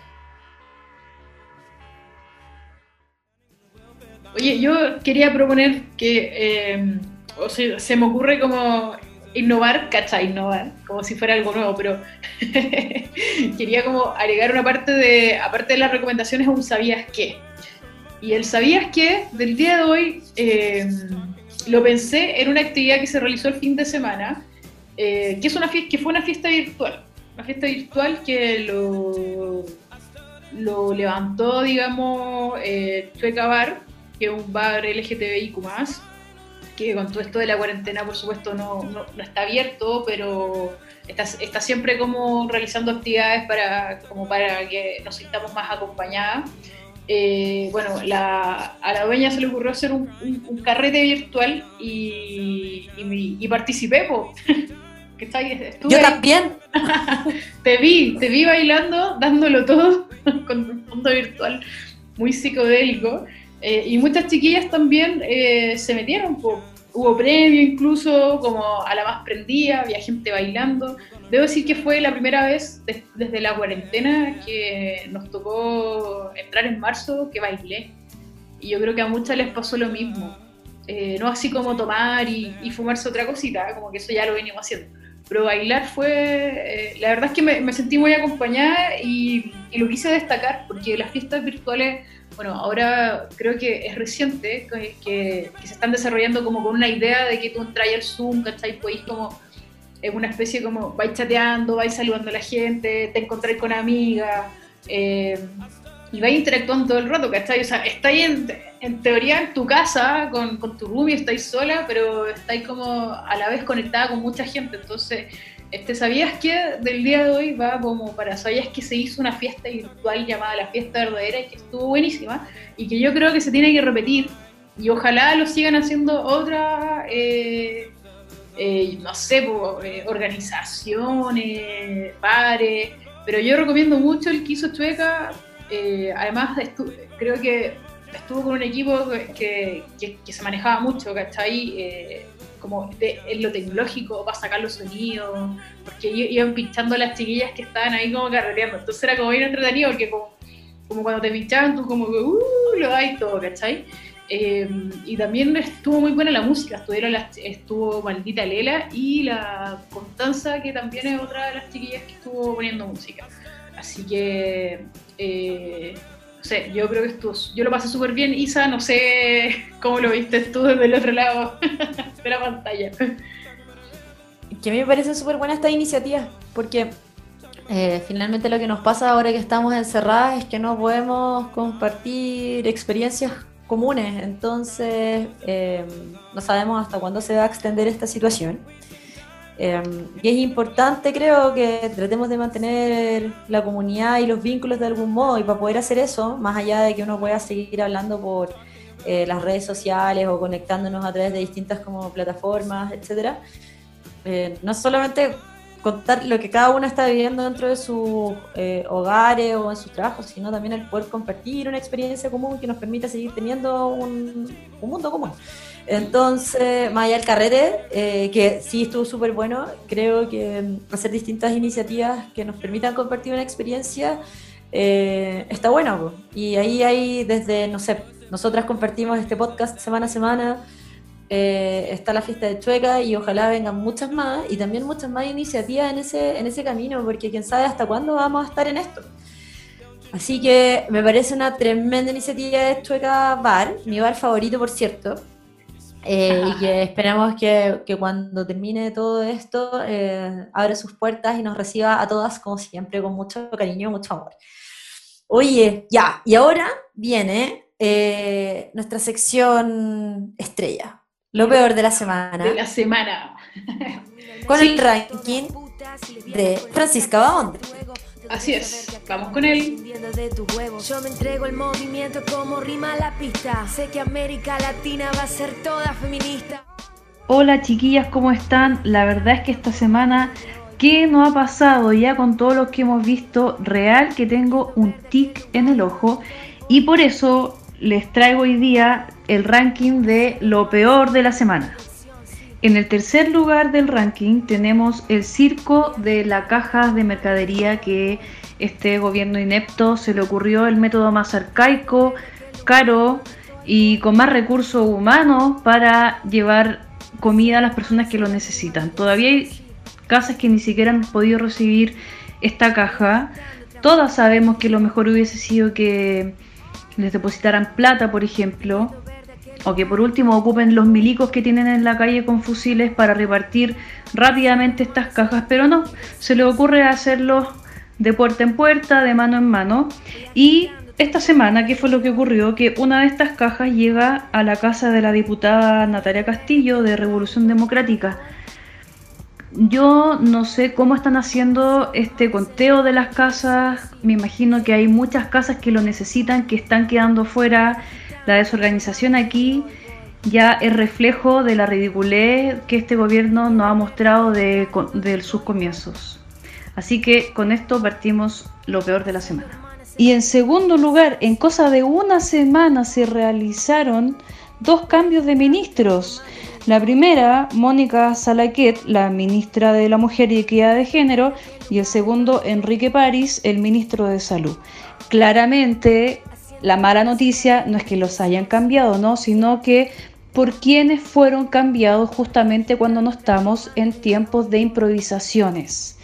Oye, yo quería proponer que, eh, o sea, se me ocurre como innovar, ¿cachai? Innovar, como si fuera algo nuevo, pero quería como agregar una parte de, aparte de las recomendaciones, un sabías qué. Y el sabías qué del día de hoy eh, lo pensé en una actividad que se realizó el fin de semana, eh, que, es una fiesta, que fue una fiesta virtual. Una fiesta virtual que lo, lo levantó, digamos, eh, Chueca Bar, que es un bar LGTBIQ que con todo esto de la cuarentena, por supuesto, no, no, está abierto, pero está, está, siempre como realizando actividades para, como para que nos sintamos más acompañadas. Eh, bueno, la, a la dueña se le ocurrió hacer un, un, carrete virtual y, y, participé. Yo también. te vi, te vi bailando, dándolo todo con un mundo virtual muy psicodélico. Eh, y muchas chiquillas también eh, se metieron, hubo premio incluso, como a la más prendida, había gente bailando. Debo decir que fue la primera vez desde la cuarentena que nos tocó entrar en marzo que bailé. Y yo creo que a muchas les pasó lo mismo. Eh, no así como tomar y, fumarse otra cosita, como que eso ya lo venimos haciendo. Pero bailar fue, eh, la verdad es que me, sentí muy acompañada y, lo quise destacar porque las fiestas virtuales, bueno, ahora creo que es reciente que, se están desarrollando como con una idea de que tú entras al Zoom, ¿cachai? Podéis como es una especie como vais chateando, vais saludando a la gente, te encontráis con amigas eh, y vais interactuando todo el rato, ¿cachai? O sea, estáis en, en teoría en tu casa con, con tu roomie, estáis sola, pero estáis como a la vez conectada con mucha gente. Entonces, este, ¿sabías que del día de hoy va como para, ¿sabías que se hizo una fiesta virtual llamada la fiesta verdadera y que estuvo buenísima? Y que yo creo que se tiene que repetir y ojalá lo sigan haciendo otras... Eh, eh, no sé, eh, organizaciones, pares, pero yo recomiendo mucho el que hizo Chueca, eh, además creo que estuvo con un equipo que, se manejaba mucho, ¿cachai? como en lo tecnológico para sacar los sonidos, porque iban pinchando a las chiquillas que estaban ahí como carreteando, entonces era como bien entretenido porque como, como cuando te pinchaban tú como que uh, lo dais todo, ¿cachai? Eh, y también estuvo muy buena la música, estuvieron estuvo Maldita Lela y la Constanza, que también es otra de las chiquillas que estuvo poniendo música. Así que, eh, no sé, yo creo que estuvo, yo lo pasé súper bien. Isa, no sé cómo lo viste tú desde el otro lado de la pantalla. Que a mí me parece súper buena esta iniciativa, porque eh, finalmente lo que nos pasa ahora que estamos encerradas es que no podemos compartir experiencias comunes, entonces em, no sabemos hasta cuándo se va a extender esta situación. Em, y es importante, creo, que tratemos de mantener la comunidad y los vínculos de algún modo, y para poder hacer eso, más allá de que uno pueda seguir hablando por eh, las redes sociales o conectándonos a través de distintas como plataformas, etcétera, eh, no solamente contar lo que cada uno está viviendo dentro de sus eh, hogares o en sus trabajos, sino también el poder compartir una experiencia común que nos permita seguir teniendo un, mundo común. Entonces, más allá del carrete, eh, que sí estuvo súper bueno, creo que mm, hacer distintas iniciativas que nos permitan compartir una experiencia eh, está bueno. Y ahí hay desde, no sé, nosotras compartimos este podcast semana a semana, eh, está la fiesta de Chueca y ojalá vengan muchas más y también muchas más iniciativas en ese, en ese camino, porque quién sabe hasta cuándo vamos a estar en esto. Así que me parece una tremenda iniciativa de Chueca Bar, mi bar favorito, por cierto. Eh, y que esperamos que, que, cuando termine todo esto eh, abra sus puertas y nos reciba a todas, como siempre, con mucho cariño y mucho amor. Oye, ya, y ahora viene nuestra sección estrella. Lo peor de la semana. De la semana. Con el ranking de Francisca Bamonde. Así es, vamos con él. Yo me entrego el movimiento como rima la pista. Sé que América Latina va a ser toda feminista. Hola chiquillas, ¿cómo están? La verdad es que esta semana, ¿qué no ha pasado ya con todo lo que hemos visto? Real que tengo un tic en el ojo y por eso les traigo hoy día el ranking de lo peor de la semana. En el tercer lugar del ranking tenemos el circo de la caja de mercadería que este gobierno inepto se le ocurrió el método más arcaico, caro y con más recursos humanos para llevar comida a las personas que lo necesitan. Todavía hay casas que ni siquiera han podido recibir esta caja. Todas sabemos que lo mejor hubiese sido que les depositaran plata, por ejemplo, o que por último ocupen los milicos que tienen en la calle con fusiles para repartir rápidamente estas cajas, pero no, se les ocurre hacerlo de puerta en puerta, de mano en mano. Y esta semana, ¿qué fue lo que ocurrió? Que una de estas cajas llega a la casa de la diputada Natalia Castillo de Revolución Democrática. Yo no sé cómo están haciendo este conteo de las casas. Me imagino que hay muchas casas que lo necesitan, que están quedando fuera. La desorganización aquí ya es reflejo de la ridiculez que este gobierno nos ha mostrado de, sus comienzos. Así que con esto partimos lo peor de la semana. Y en segundo lugar, en cosa de una semana se realizaron dos cambios de ministros. La primera, Mónica Salaquet, la ministra de la Mujer y Equidad de Género, y el segundo, Enrique París, el ministro de Salud. Claramente, la mala noticia no es que los hayan cambiado, ¿no? sino que por quienes fueron cambiados justamente cuando no estamos en tiempos de improvisaciones.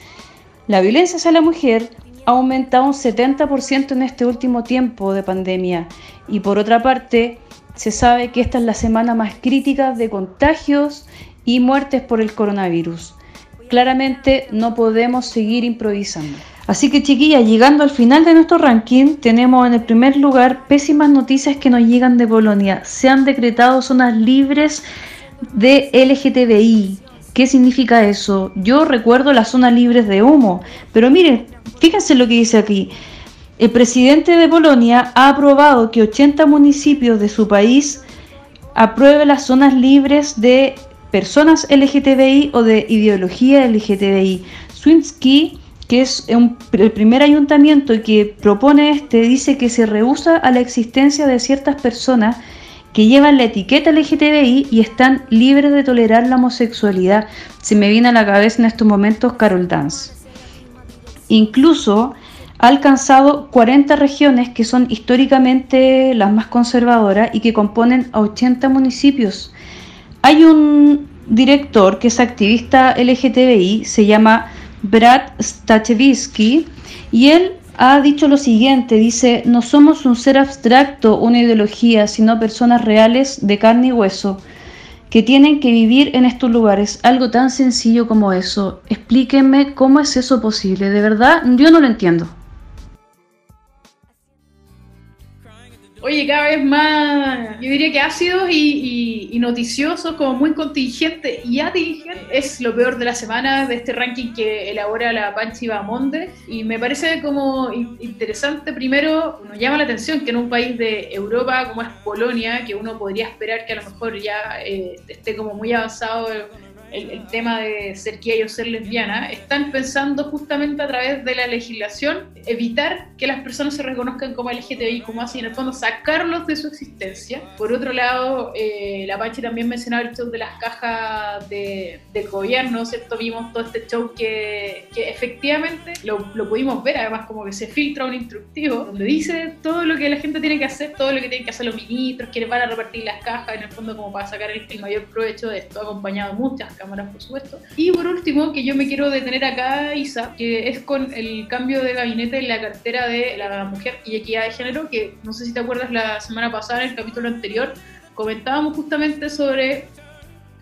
La violencia hacia la mujer ha aumentado un 70% en este último tiempo de pandemia y por otra parte se sabe que esta es la semana más crítica de contagios y muertes por el coronavirus. Claramente no podemos seguir improvisando. Así que chiquillas, llegando al final de nuestro ranking, tenemos en el primer lugar pésimas noticias que nos llegan de Polonia. Se han decretado zonas libres de LGTBI. ¿Qué significa eso? Yo recuerdo las zonas libres de humo, pero miren, fíjense lo que dice aquí. El presidente de Polonia ha aprobado que 80 municipios de su país aprueben las zonas libres de personas LGTBI o de ideología LGTBI. Swinsky, que es el primer ayuntamiento que propone este, dice que se rehúsa a la existencia de ciertas personas que llevan la etiqueta LGTBI y están libres de tolerar la homosexualidad. Se me viene a la cabeza en estos momentos Carol Dance. Incluso ha alcanzado 40 regiones que son históricamente las más conservadoras y que componen a 80 municipios. Hay un director que es activista LGTBI, se llama Brad Stachewski, y él ha dicho lo siguiente, dice, no somos un ser abstracto, una ideología, sino personas reales de carne y hueso que tienen que vivir en estos lugares. Algo tan sencillo como eso. Explíquenme cómo es eso posible. De verdad, yo no lo entiendo. Oye, cada vez más, yo diría que ácidos y, noticiosos, como muy contingente y atingente, es lo peor de la semana de este ranking que elabora la Panchi Bamonde. Y me parece como interesante, primero, nos llama la atención que en un país de Europa como es Polonia, que uno podría esperar que a lo mejor ya eh, esté como muy avanzado el, tema de ser gay o ser lesbiana, están pensando justamente a través de la legislación evitar que las personas se reconozcan como LGTBI, como así, en el fondo sacarlos de su existencia. Por otro lado, eh, la Pachi también mencionaba el show de las cajas de, del gobierno, ¿cierto? Vimos todo este show que, que efectivamente lo, lo, pudimos ver, además como que se filtra un instructivo donde dice todo lo que la gente tiene que hacer, todo lo que tienen que hacer los ministros, quienes van a repartir las cajas, en el fondo como para sacar el, el mayor provecho de esto, acompañado de muchas cámaras, por supuesto. Y por último, que yo me quiero detener acá, Isa, que es con el cambio de gabinete en la cartera de la mujer y equidad de género, que no sé si te acuerdas la semana pasada, en el capítulo anterior, comentábamos justamente sobre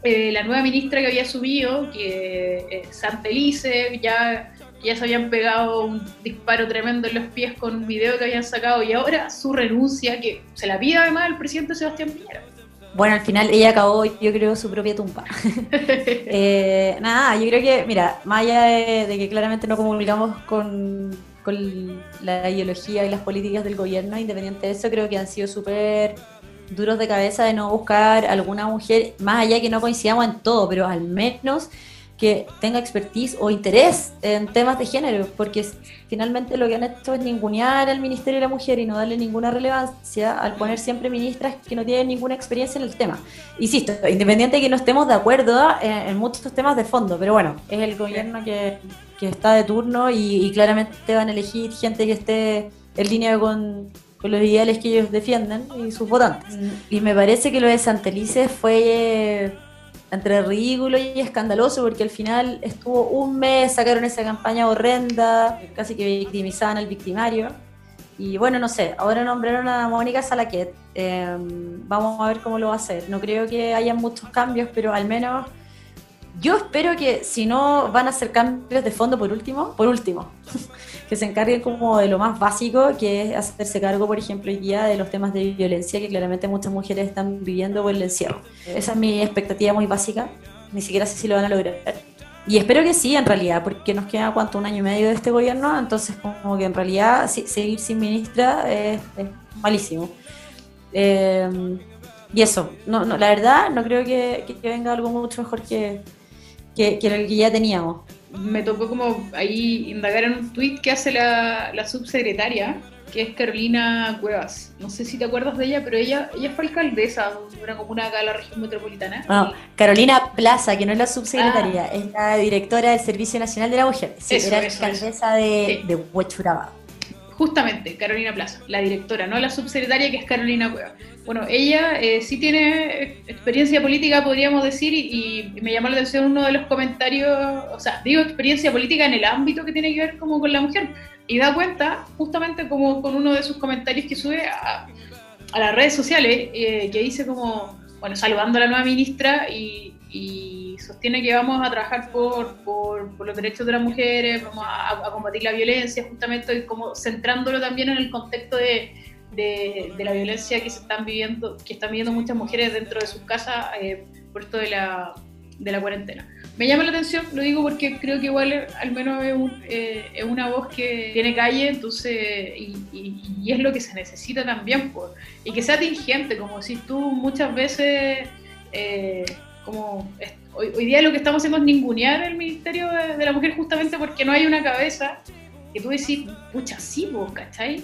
eh, la nueva ministra que había subido, que eh, Santelice, ya, ya se habían pegado un disparo tremendo en los pies con un video que habían sacado y ahora su renuncia, que se la pide además el presidente Sebastián Piñera. Bueno, al final ella acabó, yo creo, su propia tumba. eh, nada, yo creo que, mira, más allá de, que claramente no comulgamos con, con, la ideología y las políticas del gobierno, independiente de eso, creo que han sido súper duros de cabeza de no buscar alguna mujer, más allá que no coincidamos en todo, pero al menos que tenga expertise o interés en temas de género, porque finalmente lo que han hecho es ningunear al Ministerio de la Mujer y no darle ninguna relevancia al poner siempre ministras que no tienen ninguna experiencia en el tema. Insisto, independiente de que no estemos de acuerdo en, muchos temas de fondo, pero bueno, es el gobierno que, que está de turno y, claramente van a elegir gente que esté en línea con, con los ideales que ellos defienden y sus votantes. Mm. Y me parece que lo de Santelice fue entre ridículo y escandaloso porque al final estuvo un mes, sacaron esa campaña horrenda, casi que victimizaban al victimario. Y bueno, no sé, ahora nombraron a Mónica Salaquet. Em, vamos a ver cómo lo va a hacer. No creo que haya muchos cambios, pero al menos yo espero que si no van a hacer cambios de fondo por último, por último, que se encarguen como de lo más básico, que es hacerse cargo, por ejemplo, hoy día de los temas de violencia que claramente muchas mujeres están viviendo por el encierro. Esa es mi expectativa muy básica, ni siquiera sé si lo van a lograr. Y espero que sí, en realidad, porque nos queda cuánto, un año y medio de este gobierno, entonces como que en realidad seguir sin ministra es, malísimo. Eh, y eso, no, no, la verdad no creo que, que venga algo mucho mejor que, que, que el que ya teníamos. Me tocó como ahí indagar en un tweet que hace la, la subsecretaria que es Carolina Cuevas. No sé si te acuerdas de ella, pero ella, ella fue alcaldesa de una comuna acá de la región metropolitana. No, Carolina Plaza, que no es la subsecretaria, es la directora del Servicio Nacional de la Mujer. Sí, Eso, era eso, alcaldesa de, Sí. de Huechuraba. Justamente, Carolina Plaza, la directora, no la subsecretaria que es Carolina Cueva. Bueno, ella eh, sí tiene experiencia política, podríamos decir, y, me llamó la atención uno de los comentarios, o sea, digo experiencia política en el ámbito que tiene que ver como con la mujer, y da cuenta justamente como con uno de sus comentarios que sube a, las redes sociales, eh, que dice como, bueno, saludando a la nueva ministra y sostiene que vamos a trabajar por, por, por los derechos de las mujeres, vamos a, combatir la violencia, justamente y como centrándolo también en el contexto de, de, la violencia que se están viviendo, que están viviendo muchas mujeres dentro de sus casas eh, por esto de la, de la cuarentena. Me llama la atención, lo digo porque creo que igual al menos es, un- eh, es una voz que tiene calle, entonces, y, y- es lo que se necesita también, pues, y que sea tingente, como si tú muchas veces, eh, hoy, día lo que estamos haciendo es ningunear el Ministerio de, la Mujer justamente porque no hay una cabeza que tú decís, pucha, sí, vos, ¿cachai?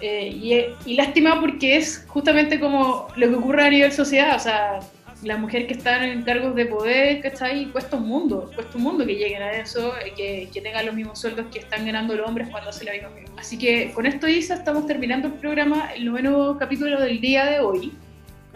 Eh, y, lástima porque es justamente como lo que ocurre a nivel sociedad, o sea, la mujer que está en cargos de poder, ¿cachai? Cuesta un mundo, cuesta un mundo que lleguen a eso, eh, que, que tengan los mismos sueldos que están ganando los hombres cuando hacen la misma. Así que con esto, Isa, estamos terminando el programa, el noveno capítulo del día de hoy,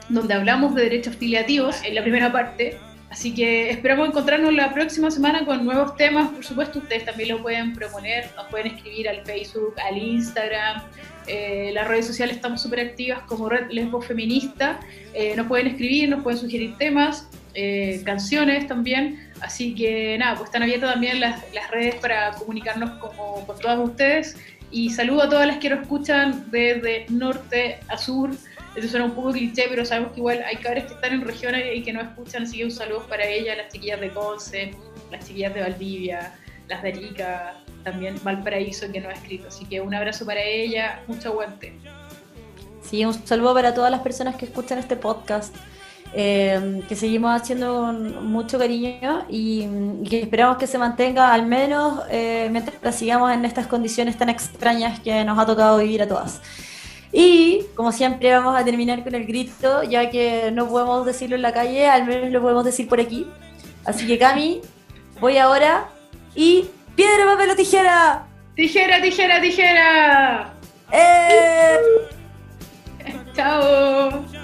donde hablamos de derechos filiativos en la primera parte. Así que esperamos encontrarnos la próxima semana con nuevos temas. Por supuesto, ustedes también lo pueden proponer, nos pueden escribir al Facebook, al Instagram. Eh, las redes sociales estamos súper activas como Red Lesbo Feminista. Eh, nos pueden escribir, nos pueden sugerir temas, eh, canciones también. Así que nada, pues están abiertas también las, las redes para comunicarnos como, con todas ustedes. Y saludo a todas las que nos escuchan desde norte a sur. Eso suena un poco cliché, pero sabemos que igual hay cabras que están en regiones y que no escuchan, así que un saludo para ellas, las chiquillas de Conce, las chiquillas de Valdivia, las de Arica, también Valparaíso que nos ha escrito. Así que un abrazo para ella, mucho aguante. Sí, un saludo para todas las personas que escuchan este podcast, eh, que seguimos haciendo con mucho cariño y, y que esperamos que se mantenga al menos eh, mientras sigamos en estas condiciones tan extrañas que nos ha tocado vivir a todas. Y como siempre vamos a terminar con el grito, ya que no podemos decirlo en la calle, al menos lo podemos decir por aquí. Así que Cami, voy ahora y piedra, papel o tijera. Tijera, tijera, tijera. ¡Eh! Chao.